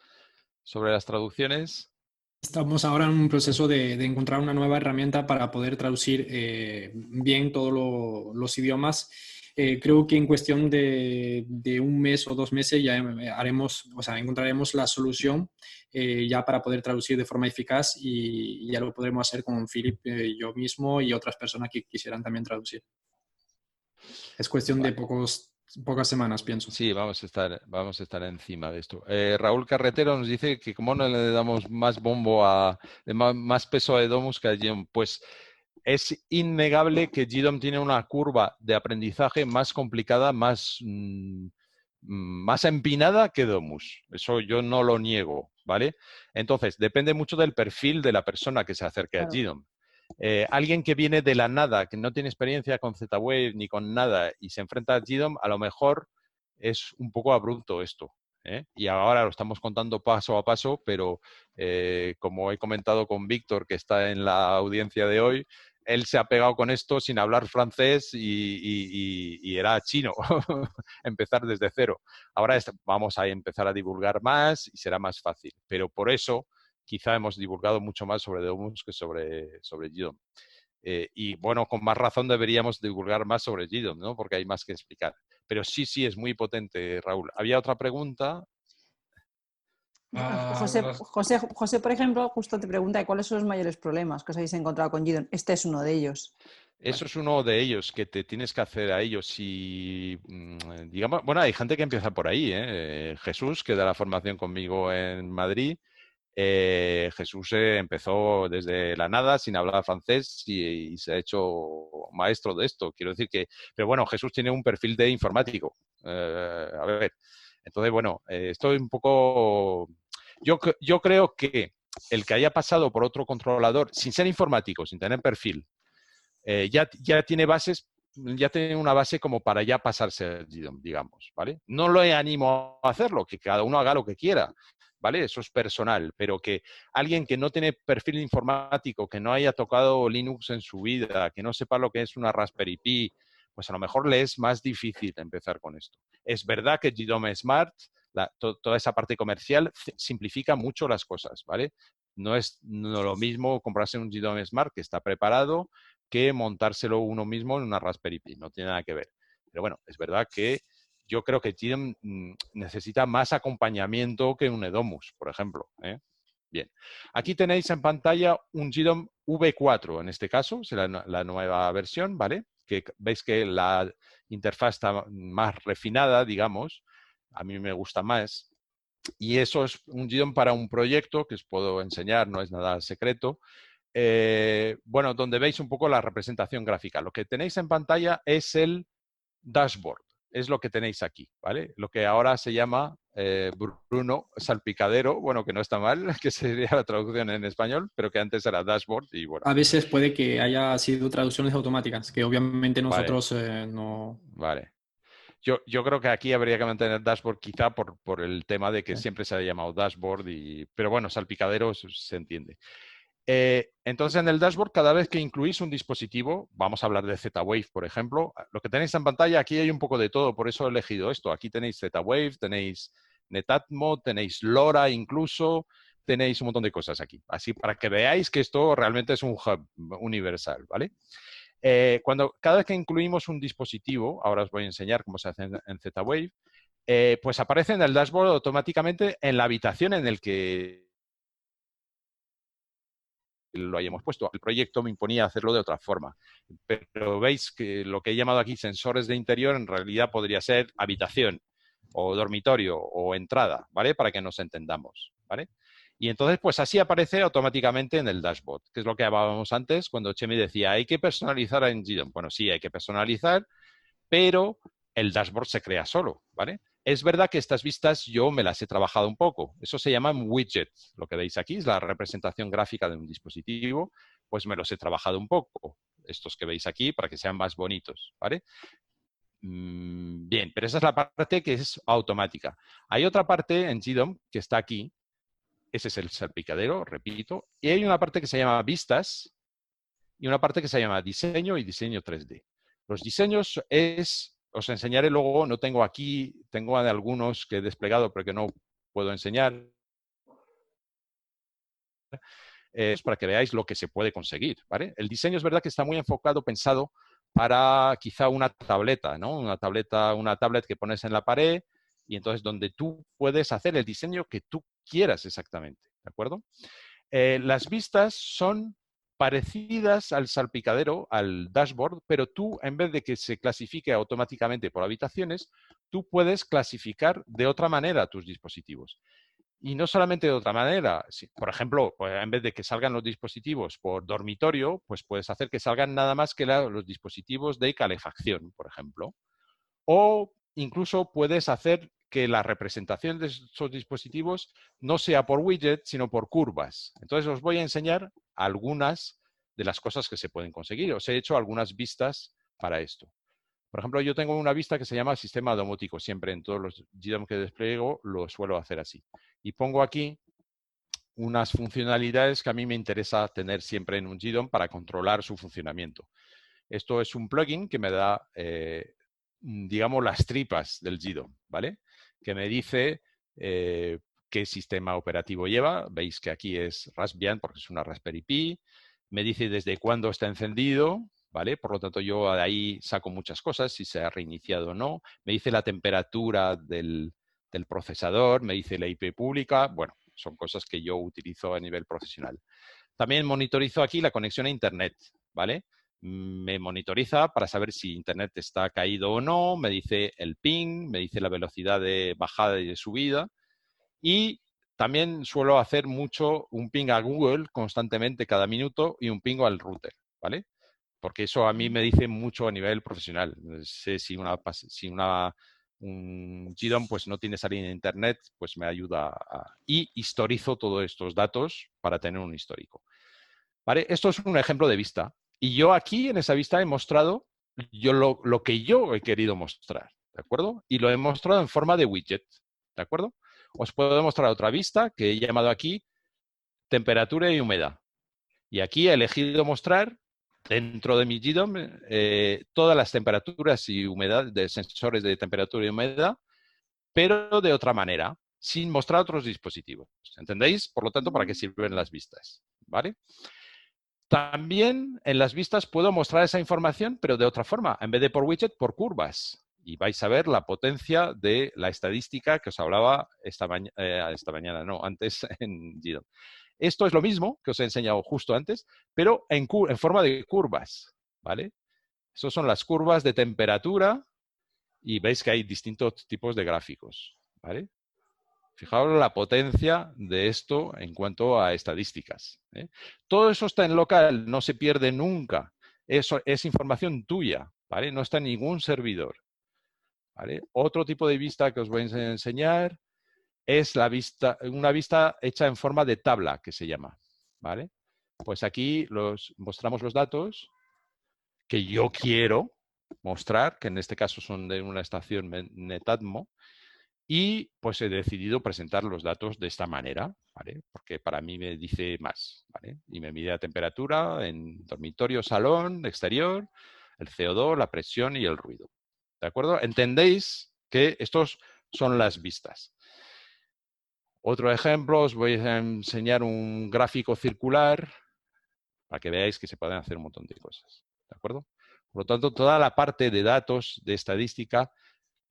sobre las traducciones. Estamos ahora en un proceso de, de encontrar una nueva herramienta para poder traducir eh, bien todos lo- los idiomas. Eh, creo que en cuestión de, de un mes o dos meses ya eh, haremos, o sea, encontraremos la solución eh, ya para poder traducir de forma eficaz y, y ya lo podremos hacer con Philip, eh, yo mismo y otras personas que quisieran también traducir. Es cuestión de pocos, pocas semanas, pienso. Sí, vamos a estar, vamos a estar encima de esto. Eh, Raúl Carretero nos dice que como no le damos más bombo a, más, peso a Edomus que a GDOM, pues es innegable que GDOM tiene una curva de aprendizaje más complicada, más, mm, mm, más empinada que Domus. Eso yo no lo niego, ¿vale? Entonces, depende mucho del perfil de la persona que se acerque a Claro. Eh, alguien que viene de la nada, que no tiene experiencia con Z-Wave ni con nada y se enfrenta a GDOM, a lo mejor es un poco abrupto esto. ¿eh? Y ahora lo estamos contando paso a paso, pero eh, como he comentado con Víctor, que está en la audiencia de hoy, él se ha pegado con esto sin hablar francés y, era chino, empezar desde cero. Ahora vamos a empezar a divulgar más y será más fácil, pero por eso quizá hemos divulgado mucho más sobre Domus que sobre, sobre GDOM. Eh, y bueno, con más razón deberíamos divulgar más sobre GDOM, ¿no? Porque hay más que explicar. Pero sí, sí, es muy potente, Raúl. ¿Había otra pregunta? Ah, José, José, José, por ejemplo, justo te pregunta cuáles son los mayores problemas que os habéis encontrado con Gidon. Este es uno de ellos. Eso es uno de ellos que te tienes que hacer a ellos. Y mm, digamos, bueno, hay gente que empieza por ahí, ¿eh? Jesús, que da la formación conmigo en Madrid, Eh, Jesús eh, empezó desde la nada sin hablar francés y, se ha hecho maestro de esto. Quiero decir que, pero bueno, Jesús tiene un perfil de informático. Eh, a ver, entonces, bueno, estoy un poco... Yo, yo creo que el que haya pasado por otro controlador, sin ser informático, sin tener perfil, ya, ya tiene bases ya tiene una base como para ya pasarse digamos, ¿vale? No lo animo a hacerlo, que cada uno haga lo que quiera, ¿vale? Eso es personal, pero que alguien que no tiene perfil informático, que no haya tocado Linux en su vida, que no sepa lo que es una Raspberry Pi, pues a lo mejor le es más difícil empezar con esto. Es verdad que GDOM Smart, toda esa parte comercial, simplifica mucho las cosas, ¿vale? No es lo mismo comprarse un GDOM Smart que está preparado que montárselo uno mismo en una Raspberry Pi, no tiene nada que ver. Pero bueno, es verdad que yo creo que GDOM mm, necesita más acompañamiento que un Edomus, por ejemplo. ¿eh? Bien, aquí tenéis en pantalla un GDOM V4, en este caso, será la, nueva versión, ¿vale? Que veis que la interfaz está más refinada, digamos, a mí me gusta más. Y eso es un GDOM para un proyecto que os puedo enseñar, no es nada secreto. Eh, bueno, donde veis un poco la representación gráfica. Lo que tenéis en pantalla es el dashboard es lo que tenéis aquí, ¿vale? Lo que ahora se llama eh, Bruno salpicadero, bueno, que no está mal, que sería la traducción en español, pero que antes era dashboard y bueno. A veces puede que haya sido traducciones automáticas, que obviamente nosotros eh, no... Vale. Yo, yo, creo que aquí habría que mantener dashboard quizá por, por el tema de que siempre se ha llamado dashboard, y, pero bueno, salpicadero se entiende. Eh, entonces, en el dashboard, cada vez que incluís un dispositivo, vamos a hablar de Z-Wave, por ejemplo, lo que tenéis en pantalla, aquí hay un poco de todo, por eso he elegido esto. Aquí tenéis Z-Wave, tenéis Netatmo, tenéis LoRa incluso, tenéis un montón de cosas aquí. Así para que veáis que esto realmente es un hub universal, ¿vale? Eh, cuando, cada vez que incluimos un dispositivo, ahora os voy a enseñar cómo se hace en, Z-Wave, eh, pues aparece en el dashboard automáticamente en la habitación en el que lo hayamos puesto. El proyecto me imponía hacerlo de otra forma. Pero veis que lo que he llamado aquí sensores de interior en realidad podría ser habitación o dormitorio o entrada, ¿vale? Para que nos entendamos, ¿vale? Y entonces, pues así aparece automáticamente en el dashboard, que es lo que hablábamos antes cuando Chemi decía, hay que personalizar en GDOM. Bueno, sí, hay que personalizar, pero el dashboard se crea solo, ¿vale? Es verdad que estas vistas yo me las he trabajado un poco. Eso se llama widget. Lo que veis aquí es la representación gráfica de un dispositivo. Pues me los he trabajado un poco. Estos que veis aquí para que sean más bonitos. ¿vale? Mm, bien, pero esa es la parte que es automática. Hay otra parte en GDOM que está aquí. Ese es el salpicadero, repito. Y hay una parte que se llama vistas y una parte que se llama diseño y diseño 3D. Los diseños es os enseñaré luego, no tengo aquí, tengo algunos que he desplegado pero que no puedo enseñar. Es para que veáis lo que se puede conseguir. ¿vale? El diseño es verdad que está muy enfocado, pensado para quizá una tableta, ¿no? Una tableta, una tablet que pones en la pared y entonces donde tú puedes hacer el diseño que tú quieras exactamente, ¿de acuerdo? Eh, las vistas son parecidas al salpicadero, al dashboard, pero tú, en vez de que se clasifique automáticamente por habitaciones, tú puedes clasificar de otra manera tus dispositivos. Y no solamente de otra manera, por ejemplo, pues, en vez de que salgan los dispositivos por dormitorio, pues puedes hacer que salgan nada más que los dispositivos de calefacción, por ejemplo. O incluso puedes hacer que la representación de esos dispositivos no sea por widget, sino por curvas. Entonces os voy a enseñar algunas de las cosas que se pueden conseguir. Os he hecho algunas vistas para esto. Por ejemplo, yo tengo una vista que se llama sistema domótico. Siempre en todos los GDOM que despliego lo suelo hacer así. Y pongo aquí unas funcionalidades que a mí me interesa tener siempre en un GDOM para controlar su funcionamiento. Esto es un plugin que me da, eh, digamos, las tripas del GDOM, ¿vale? Que me dice eh, qué sistema operativo lleva. Veis que aquí es Raspbian porque es una Raspberry Pi. Me dice desde cuándo está encendido, ¿vale? Por lo tanto, yo de ahí saco muchas cosas, si se ha reiniciado o no. Me dice la temperatura del, del procesador, me dice la IP pública. Bueno, son cosas que yo utilizo a nivel profesional. También monitorizo aquí la conexión a Internet, ¿vale? Me monitoriza para saber si Internet está caído o no, me dice el ping, me dice la velocidad de bajada y de subida y también suelo hacer mucho un ping a Google constantemente cada minuto y un ping al router, ¿vale? Porque eso a mí me dice mucho a nivel profesional. Sé si una, si una un GDOM pues no tiene salida en internet, pues me ayuda y historizo todos estos datos para tener un histórico. ¿Vale? Esto es un ejemplo de vista. Y yo aquí en esa vista he mostrado yo lo, lo, que yo he querido mostrar, ¿de acuerdo? Y lo he mostrado en forma de widget, ¿de acuerdo? Os puedo mostrar otra vista que he llamado aquí temperatura y humedad. Y aquí he elegido mostrar dentro de mi GDOM eh, todas las temperaturas y humedad de sensores de temperatura y humedad, pero de otra manera, sin mostrar otros dispositivos. ¿Entendéis? Por lo tanto, ¿para qué sirven las vistas? ¿Vale? También en las vistas puedo mostrar esa información, pero de otra forma, en vez de por widget, por curvas. Y vais a ver la potencia de la estadística que os hablaba esta, eh, mañana, no, antes en GDOM. Esto es lo mismo que os he enseñado justo antes, pero en, forma de curvas, ¿vale? Esas son las curvas de temperatura y veis que hay distintos tipos de gráficos, ¿vale? Fijaos la potencia de esto en cuanto a estadísticas. ¿eh? Todo eso está en local, no se pierde nunca. Eso es información tuya, ¿vale? No está en ningún servidor. ¿vale? Otro tipo de vista que os voy a enseñar es la vista, una vista hecha en forma de tabla, que se llama. ¿vale? Pues aquí los, mostramos los datos que yo quiero mostrar, que en este caso son de una estación Netatmo, y pues he decidido presentar los datos de esta manera, ¿vale? Porque para mí me dice más, ¿vale? Y me mide la temperatura en dormitorio, salón, exterior, el CO2, la presión y el ruido. ¿De acuerdo? Entendéis que estos son las vistas. Otro ejemplo, os voy a enseñar un gráfico circular para que veáis que se pueden hacer un montón de cosas. ¿De acuerdo? Por lo tanto, toda la parte de datos, de estadística,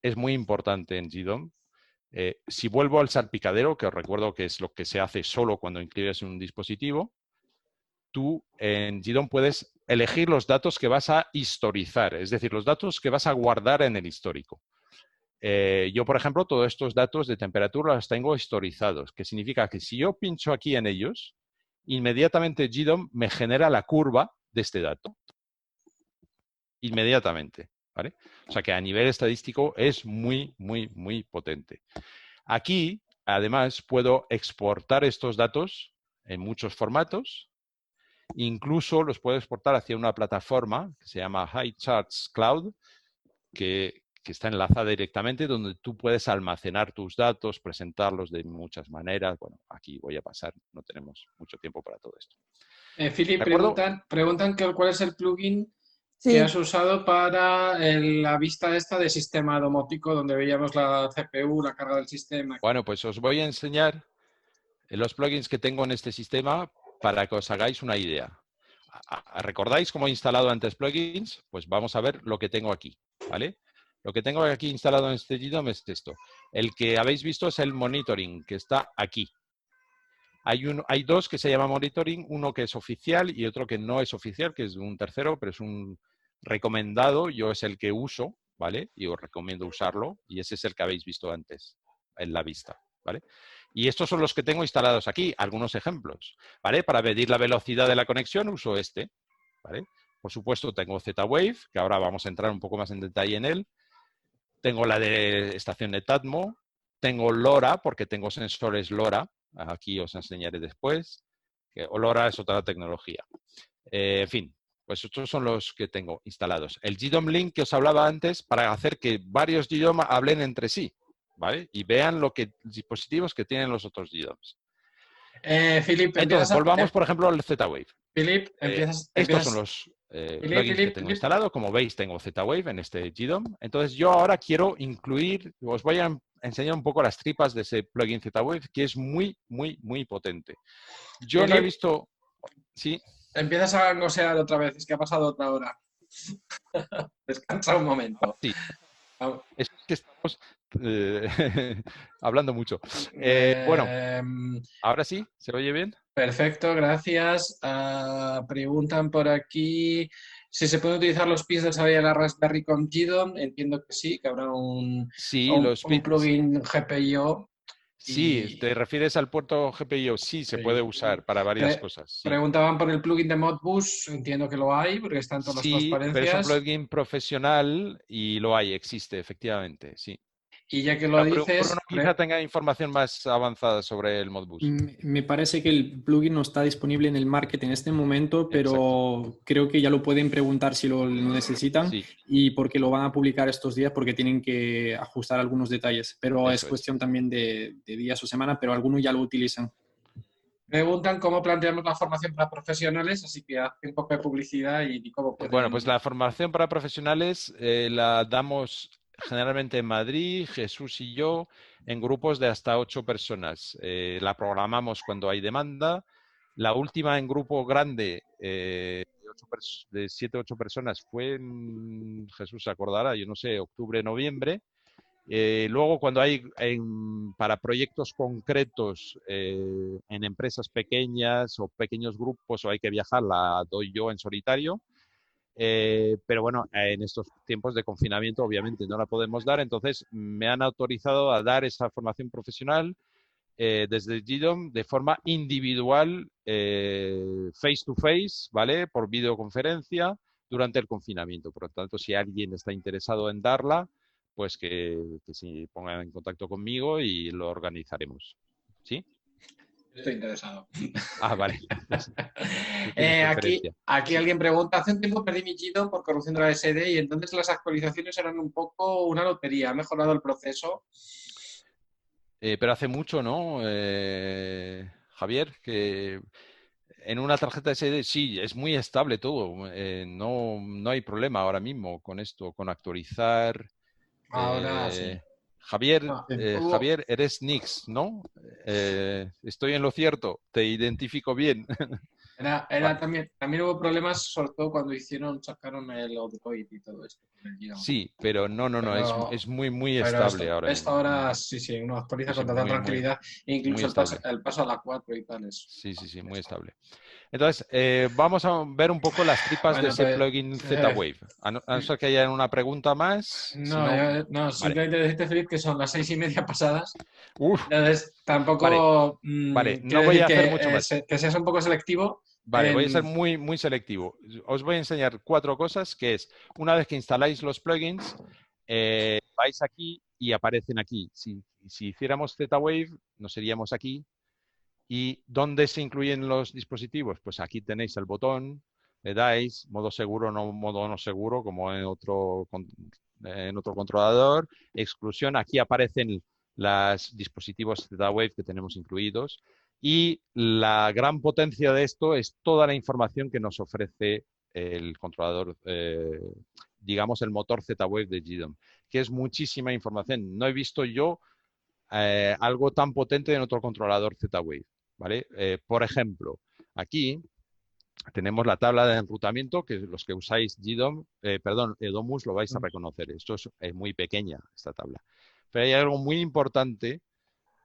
es muy importante en GDOM eh, si vuelvo al salpicadero, que os recuerdo que es lo que se hace solo cuando inscribes un dispositivo, tú en GDOM puedes elegir los datos que vas a historizar, es decir, los datos que vas a guardar en el histórico. Eh, yo, por ejemplo, todos estos datos de temperatura los tengo historizados, que significa que si yo pincho aquí en ellos, inmediatamente GDOM me genera la curva de este dato. Inmediatamente. O sea que a nivel estadístico es muy, muy, muy potente. Aquí, además, puedo exportar estos datos en muchos formatos. Incluso los puedo exportar hacia una plataforma que se llama High Charts Cloud, que, que está enlazada directamente, donde tú puedes almacenar tus datos, presentarlos de muchas maneras. Bueno, aquí voy a pasar, no tenemos mucho tiempo para todo esto. Eh, Philip, preguntan, preguntan cuál es el plugin que has usado para la vista esta de sistema domótico, donde veíamos la CPU, la carga del sistema. Bueno, pues os voy a enseñar los plugins que tengo en este sistema para que os hagáis una idea. ¿Recordáis cómo he instalado antes plugins? Pues vamos a ver lo que tengo aquí, ¿vale? Lo que tengo aquí instalado en este GDOM es esto. El que habéis visto es el monitoring, que está aquí. Hay, dos que se llama monitoring, uno que es oficial y otro que no es oficial, que es un tercero, pero es un recomendado. Yo es el que uso, ¿vale? Y os recomiendo usarlo. Y ese es el que habéis visto antes en la vista, ¿vale? Y estos son los que tengo instalados aquí, algunos ejemplos, ¿vale? Para medir la velocidad de la conexión uso este, ¿vale? Por supuesto tengo Z-Wave, que ahora vamos a entrar un poco más en detalle en él. Tengo la de estación de Tatmo. Tengo LoRa, porque tengo sensores LoRa, Aquí os enseñaré después. Que Olora es otra tecnología. Eh, en fin, pues estos son los que tengo instalados. El GDOM Link que os hablaba antes para hacer que varios GDOM hablen entre sí, ¿vale? Y vean lo que dispositivos que tienen los otros GDOMs. Eh, Entonces, volvamos, por ejemplo, al Z-Wave. Philip, eh, estos son los plugins que tengo instalado. Como veis, tengo Z-Wave en este GDOM. Entonces, yo ahora quiero incluir, os voy a enseñar un poco las tripas de ese plugin Z-Wave, que es muy, muy, muy potente. Yo no he visto... Sí. Empiezas a gosear otra vez, es que ha pasado otra hora. Descansa un momento. Sí. Es que estamos eh, hablando mucho. Eh, bueno, em, ahora sí, ¿se oye bien? Perfecto, gracias. Ah, preguntan por aquí si se pueden utilizar los pins de la Raspberry con GDOM. Entiendo que sí, que habrá un, sí, un, los plugin GPIO Sí, ¿te refieres al puerto GPIO? Sí, se Sí. puede usar para varias Pre- cosas. sí. Preguntaban por el plugin de Modbus, entiendo que lo hay, porque están todas Sí, las pero es un transparencias. plugin profesional y lo hay, existe, efectivamente, sí. Y ya que lo pero dices, quizá tenga información más avanzada sobre el Modbus. Me me parece que el plugin no está disponible en el market en este momento, pero creo que ya lo pueden preguntar si lo necesitan Sí, y porque lo van a publicar estos días porque tienen que ajustar algunos detalles. Pero Eso es es. cuestión también de, de días o semanas, pero algunos ya lo utilizan. preguntan cómo planteamos la formación para profesionales, así que haz un poco de publicidad y cómo pueden... Bueno, pues la formación para profesionales eh, la damos generalmente en Madrid, Jesús y yo, en grupos de hasta ocho personas. Eh, la programamos cuando hay demanda. La última en grupo grande eh, de, siete ocho personas fue, en, Jesús se acordará, yo no sé, octubre, noviembre. Eh, luego, cuando hay para proyectos concretos eh, en empresas pequeñas o pequeños grupos o hay que viajar, la doy yo en solitario. Eh, pero bueno, en estos tiempos de confinamiento obviamente no la podemos dar, entonces me han autorizado a dar esa formación profesional eh, desde GDOM de forma individual, eh, face to face, ¿vale? Por videoconferencia durante el confinamiento. Por lo tanto, si alguien está interesado en darla, pues que, que se ponga en contacto conmigo y lo organizaremos. ¿Sí? Estoy interesado. Ah, vale. Eh, aquí, aquí alguien pregunta, hace un tiempo perdí mi Gidom por corrupción de la SD y entonces las actualizaciones eran un poco una lotería. ¿Ha mejorado el proceso? Eh, pero hace mucho, ¿no? Eh, Javier, que en una tarjeta SD sí, es muy estable todo. no, no hay problema ahora mismo con esto, con actualizar. Ahora sí. Javier, Ah, eh, Javier, eres Nix, ¿no? Eh, estoy en lo cierto, te identifico bien. Era, era también, también hubo problemas, sobre todo cuando hicieron, sacaron el Android y todo esto. Sí, pero no, no, no, es- Pero- es, muy, muy Pero estable esto, ahora. esto mismo. ahora sí, sí, uno actualiza con toda muy, muy- tranquilidad, incluso muy el paso, estable. el paso a la 4 y tal es. Sí, sí, sí, muy estable. Entonces, eh, vamos a ver un poco las tripas Bueno, de ese pues, plugin eh, Z-Wave. A no, a no ser que haya una pregunta más. No, yo- no, simplemente decirte, Felipe, que son las seis y media pasadas. Uf, Entonces, tampoco. mm, Vale, no quiero voy a hacer que, mucho eh, más. se- que seas un poco selectivo. vale, voy a ser muy, muy selectivo. Os voy a enseñar cuatro cosas, que es, una vez que instaláis los plugins, eh, vais aquí y aparecen aquí. Si, si hiciéramos Z-Wave, nos iríamos aquí. ¿Y dónde se incluyen los dispositivos? Pues aquí tenéis el botón, le dais, modo seguro, no modo no seguro, como en otro, en otro controlador, exclusión, aquí aparecen los dispositivos Z-Wave que tenemos incluidos. Y la gran potencia de esto es toda la información que nos ofrece el controlador, eh, digamos, el motor Z-Wave de GDOM, que es muchísima información. No he visto yo eh, algo tan potente en otro controlador Z-Wave, ¿vale? Eh, por ejemplo, aquí tenemos la tabla de enrutamiento, que los que usáis GDOM, eh, perdón, Edomus lo vais a reconocer. Esto es, es muy pequeña, esta tabla. Pero hay algo muy importante,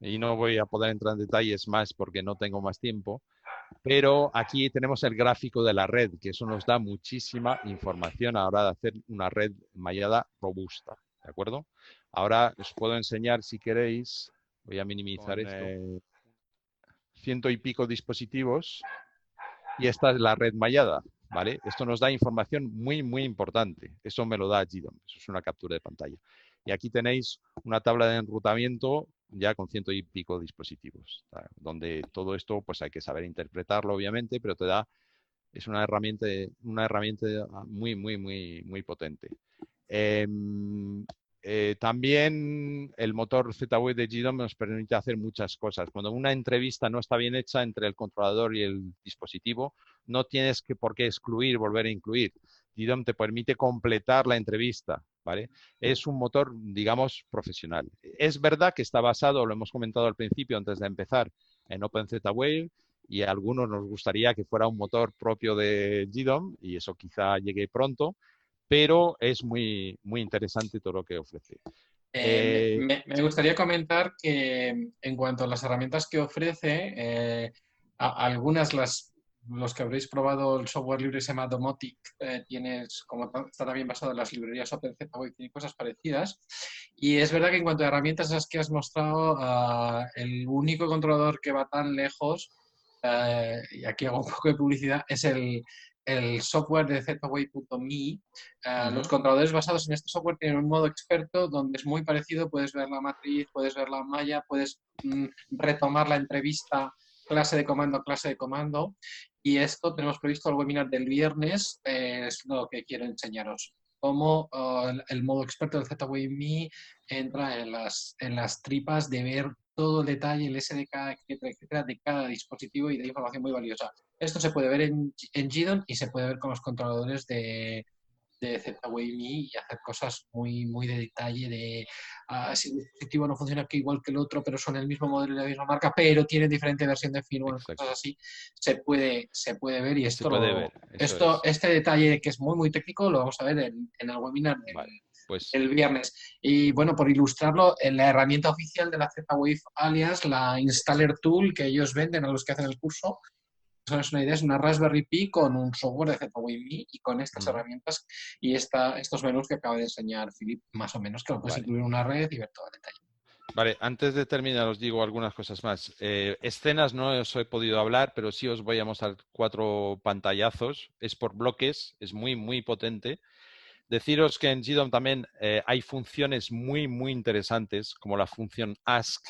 y no voy a poder entrar en detalles más porque no tengo más tiempo, pero aquí tenemos el gráfico de la red, que eso nos da muchísima información a la hora de hacer una red mallada robusta, ¿de acuerdo? Ahora os puedo enseñar si queréis, voy a minimizar Con, esto, eh, ciento y pico dispositivos y esta es la red mallada, ¿vale? Esto nos da información muy, muy importante. Eso me lo da GDOM, es una captura de pantalla. Y aquí tenéis una tabla de enrutamiento ya con ciento y pico dispositivos, donde todo esto pues hay que saber interpretarlo obviamente, pero te da, es una herramienta, una herramienta muy, muy, muy, muy potente. Em, eh, también el motor Z-Wave de GDOM nos permite hacer muchas cosas. Cuando una entrevista no está bien hecha entre el controlador y el dispositivo, no tienes que por qué excluir, volver a incluir. GDOM te permite completar la entrevista, ¿vale? Es un motor, digamos, profesional. Es verdad que está basado, lo hemos comentado al principio antes de empezar, en OpenZWave y a algunos nos gustaría que fuera un motor propio de GDOM y eso quizá llegue pronto, pero es muy, muy interesante todo lo que ofrece. Eh, Eh, me, me gustaría comentar que en cuanto a las herramientas que ofrece, eh, a- algunas las los que habréis probado el software libre se llama Domotic, eh, tienes, como está también basado en las librerías OpenZWave, tiene cosas parecidas. Y es verdad que en cuanto a herramientas esas que has mostrado, ah, el único controlador que va tan lejos, eh, y aquí hago un poco de publicidad, es el, el software de Zway.me. Eh, los controladores basados en este software tienen un modo experto donde es muy parecido, puedes ver la matriz, puedes ver la malla, puedes mm, retomar la entrevista clase de comando, clase de comando. Y esto tenemos previsto el webinar del viernes, eh, es lo que quiero enseñaros. Cómo uh, el, modo experto del ZWayMe entra en las, en las tripas de ver todo el detalle, el SDK, etcétera, etcétera, de cada dispositivo y de información muy valiosa. Esto se puede ver en, en GDON y se puede ver con los controladores de, de ZWayMe y hacer cosas muy, muy de detalle de uh, si el dispositivo no funciona aquí igual que el otro, pero son el mismo modelo y la misma marca, pero tienen diferente versión de firmware, cosas así, se puede, se puede ver y esto, ver, esto este detalle que es muy, muy técnico lo vamos a ver en, en el webinar pues... el viernes. Y bueno, por ilustrarlo, en la herramienta oficial de la Z-Wave Alias, la Installer Tool que ellos venden a los que hacen el curso, es una idea, es una Raspberry Pi con un software de ZWayMe y con estas herramientas y esta, estos menús que acaba de enseñar Philip, más o menos, que lo puedes incluir en una red y ver todo el detalle. Vale, antes de terminar os digo algunas cosas más. Eh, escenas no os he podido hablar, pero sí os voy a mostrar cuatro pantallazos. Es por bloques, es muy, muy potente. Deciros que en GDOM también eh, hay funciones muy, muy interesantes, como la función ask,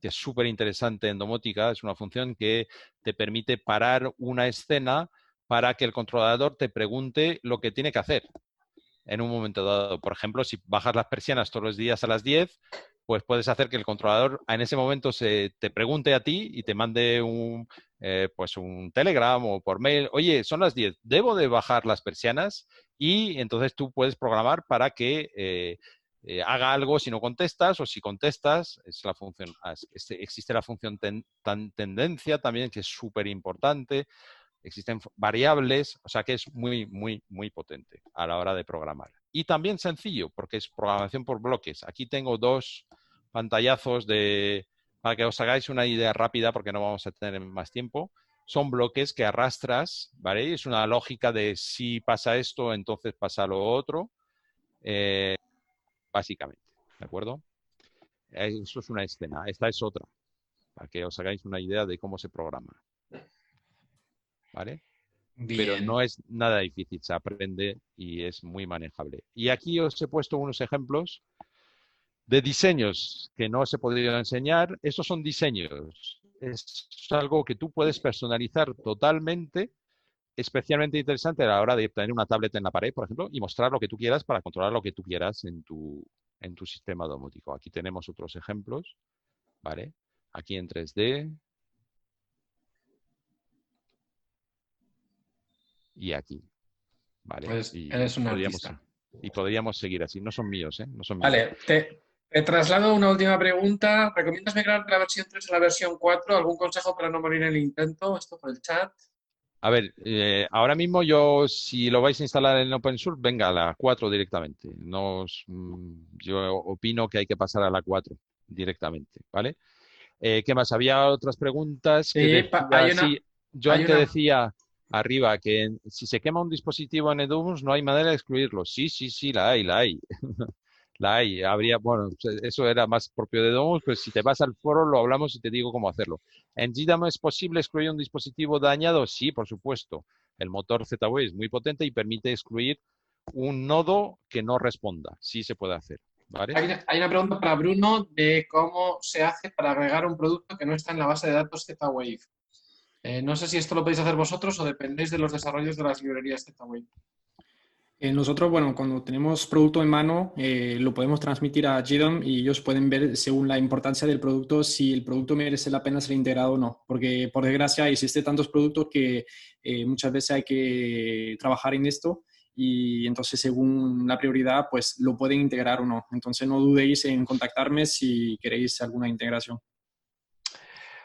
que es súper interesante en domótica. Es una función que te permite parar una escena para que el controlador te pregunte lo que tiene que hacer en un momento dado. Por ejemplo, si bajas las persianas todos los días a las 10, pues puedes hacer que el controlador en ese momento se te pregunte a ti y te mande un, eh, pues un telegram o por mail, oye, son las 10, ¿debo de bajar las persianas? Y entonces tú puedes programar para que eh, eh, haga algo si no contestas o si contestas, es la función, este, existe la función tan, tendencia también que es súper importante, existen variables, o sea que es muy, muy, muy potente a la hora de programar. Y también sencillo, porque es programación por bloques. Aquí tengo dos pantallazos de, para que os hagáis una idea rápida, porque no vamos a tener más tiempo. Son bloques que arrastras, ¿vale? Es una lógica de si pasa esto, entonces pasa lo otro. Eh, básicamente. ¿De acuerdo? Eso es una escena. Esta es otra, para que os hagáis una idea de cómo se programa. ¿Vale? Pero no es nada difícil, se aprende y es muy manejable. Y aquí os he puesto unos ejemplos de diseños que no os he podido enseñar. Estos son diseños. Es algo que tú puedes personalizar totalmente especialmente interesante a la hora de tener una tablet en la pared, por ejemplo, y mostrar lo que tú quieras para controlar lo que tú quieras en tu, en tu sistema domótico. Aquí tenemos otros ejemplos, ¿vale? Aquí en 3D. Y aquí. ¿Vale? Pues y eres un podríamos, artista. Y podríamos seguir así. No son míos, ¿eh? No son míos. Vale, te, te traslado una última pregunta. ¿Recomiendas migrar de la versión 3 a la versión 4? ¿Algún consejo para no morir en el intento? Esto por el chat. A ver, eh, ahora mismo yo, si lo vais a instalar en OpenSURF, venga a la 4 directamente. No mm, yo opino que hay que pasar a la 4 directamente, ¿vale? Eh, ¿Qué más? Había otras preguntas. Sí, decía- hay una- yo hay antes una- decía arriba que si se quema un dispositivo en Edumus no hay manera de excluirlo. Sí, sí, sí, la hay, la hay. La hay, habría, bueno, eso era más propio de Domus, pues si te vas al foro lo hablamos y te digo cómo hacerlo. ¿En GDAM es posible excluir un dispositivo dañado? Sí, por supuesto. El motor Z-Wave es muy potente y permite excluir un nodo que no responda. Sí se puede hacer. ¿vale? Hay hay una pregunta para Bruno de cómo se hace para agregar un producto que no está en la base de datos Z-Wave. Eh, no sé si esto lo podéis hacer vosotros o dependéis de los desarrollos de las librerías Z-Wave. Eh, nosotros, bueno, cuando tenemos producto en mano, eh, lo podemos transmitir a GDOM y ellos pueden ver, según la importancia del producto, si el producto merece la pena ser integrado o no. Porque, por desgracia, existen tantos productos que eh, muchas veces hay que trabajar en esto y entonces, según la prioridad, pues lo pueden integrar o no. Entonces, no dudéis en contactarme si queréis alguna integración.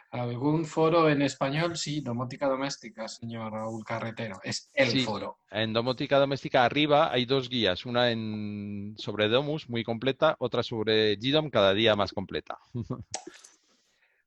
¿Algún foro en español? Sí, domótica doméstica, señor Raúl Carretero. Es el Sí. foro. En domótica doméstica arriba hay dos guías, una en, sobre Domus muy completa, otra sobre GDOM cada día más completa.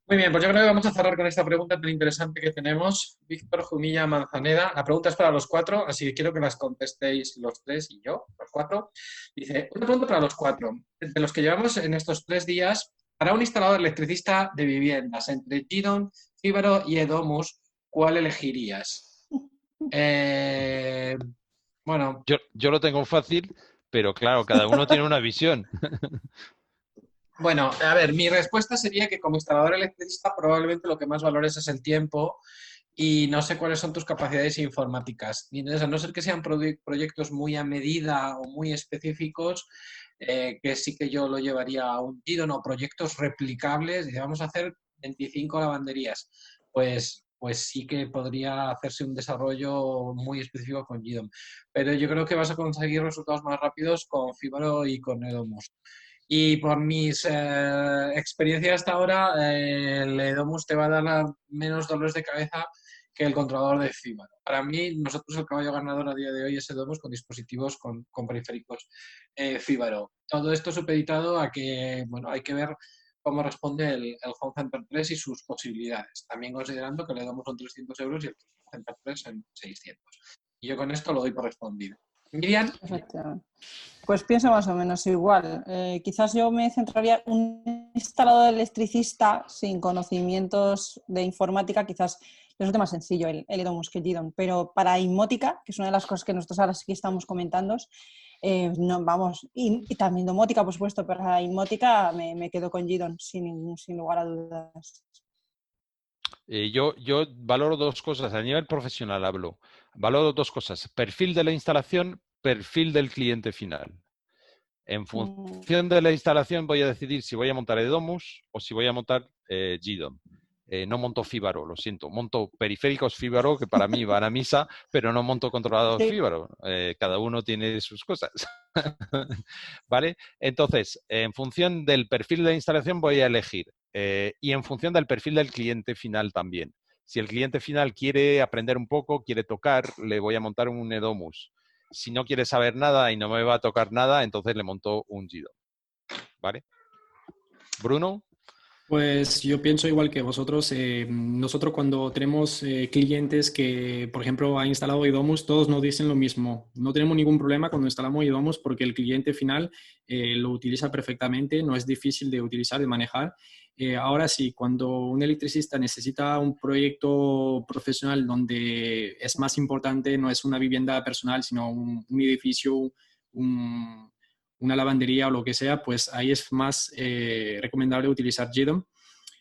Muy bien, pues yo creo que vamos a cerrar con esta pregunta tan interesante que tenemos. Víctor Jumilla Manzaneda. La pregunta es para los cuatro, así que quiero que las contestéis los tres y yo, los cuatro. Dice, una pregunta para los cuatro. De los que llevamos en estos tres días, para un instalador electricista de viviendas entre Gidon, Fíbaro y Edomus, ¿cuál elegirías? Eh, bueno. Yo, yo lo tengo fácil, pero claro, cada uno tiene una visión. Bueno, a ver, mi respuesta sería que como instalador electricista probablemente lo que más valores es el tiempo y no sé cuáles son tus capacidades informáticas. Y a no ser que sean proyectos muy a medida o muy específicos, eh, que sí que yo lo llevaría a un tiro, no, proyectos replicables, y vamos a hacer 25 lavanderías. Pues, pues sí que podría hacerse un desarrollo muy específico con GDOM. Pero yo creo que vas a conseguir resultados más rápidos con Fibaro y con Edomus. Y por mis eh, experiencias hasta ahora, eh, el Edomus te va a dar menos dolores de cabeza que el controlador de Fibaro. Para mí, nosotros el caballo ganador a día de hoy es Edomus con dispositivos con, periféricos eh, Fibaro. Todo esto supeditado a que, bueno, hay que ver cómo responde el, el Home Center 3 y sus posibilidades. También considerando que le damos son 300 euros y el Home Center 3 en 600. Y yo con esto lo doy por respondido. Miriam. Pues pienso más o menos igual. Eh, quizás yo me centraría un instalador electricista sin conocimientos de informática, quizás es un tema sencillo el, el Edomus que Gidon, pero para inmótica, que es una de las cosas que nosotros ahora sí estamos comentando, eh, no, vamos, y, también domótica, por supuesto, pero para inmótica me, quedo con Gidon sin, sin lugar a dudas. Eh, yo, yo valoro dos cosas, a nivel profesional hablo. Valoro dos cosas, perfil de la instalación, perfil del cliente final. En mm. función de la instalación voy a decidir si voy a montar Edomus o si voy a montar eh, GDOM. Eh, no monto Fibaro, lo siento. Monto periféricos Fibaro, que para mí van a misa, pero no monto controlador Fibaro. Eh, cada uno tiene sus cosas. ¿Vale? Entonces, en función del perfil de instalación voy a elegir. y en función del perfil del cliente final también. Si el cliente final quiere aprender un poco, quiere tocar, le voy a montar un Edomus. Si no quiere saber nada y no me va a tocar nada, entonces le monto un Gido. ¿Vale? Bruno. Pues yo pienso igual que vosotros. Eh, nosotros cuando tenemos eh, clientes que, por ejemplo, han instalado Idomus, todos nos dicen lo mismo. No tenemos ningún problema cuando instalamos Idomus porque el cliente final eh, lo utiliza perfectamente, no es difícil de utilizar, de manejar ahora sí, cuando un electricista necesita un proyecto profesional donde es más importante, no es una vivienda personal, sino un, edificio, una lavandería o lo que sea, pues ahí es más eh, recomendable utilizar GDOM.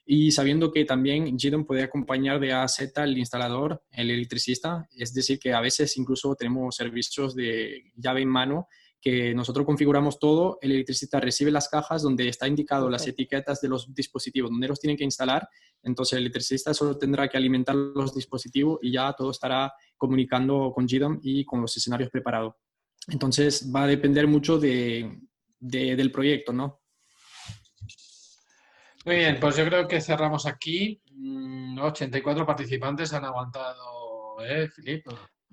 Y sabiendo que también GDOM puede acompañar de A a Z al instalador, el electricista, es decir, que a veces incluso tenemos servicios de llave en mano que nosotros configuramos todo, el electricista recibe las cajas donde está indicado las etiquetas de los dispositivos, donde los tienen que instalar, entonces el electricista solo tendrá que alimentar los dispositivos y ya todo estará comunicando con GDOM y con los escenarios preparados. Entonces va a depender mucho de, del proyecto, ¿no? Muy bien, pues yo creo que cerramos aquí. 84 mm, participantes han aguantado, ¿eh,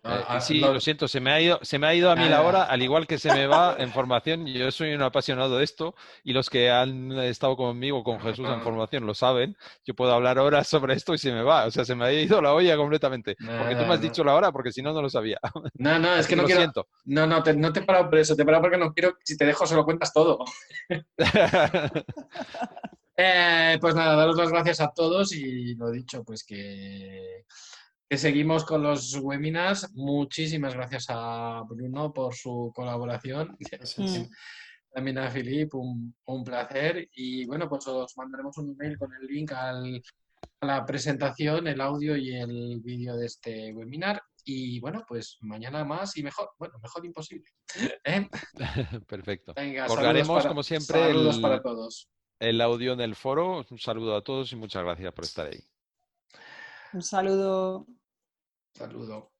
Filipe? Eh, ah, sí, lo... siento, se me, ha ido, se me ha ido a mí la hora, al igual que se me va en formación. Yo soy un apasionado de esto y los que han estado conmigo, con Jesús en formación, lo saben. Yo puedo hablar horas sobre esto y se me va. O sea, se me ha ido la olla completamente. porque tú me has dicho la hora, porque si no, no lo sabía. No, no, es que no quiero. Siento. No, no, te, no te he parado por eso. Te he parado porque no quiero. Si te dejo, se lo cuentas todo. Eh, pues nada, daros las gracias a todos y lo dicho, pues que que seguimos con los webinars. Muchísimas gracias a Bruno por su colaboración. También a Filip, un, placer. Y bueno, pues os mandaremos un email con el link a la presentación, el audio y el vídeo de este webinar. Y bueno, pues mañana más y mejor. Bueno, mejor imposible. ¿eh? Perfecto. Colgaremos, como siempre, el, para todos. el audio en el foro. Un saludo a todos y muchas gracias por estar ahí. Un saludo. Saludo.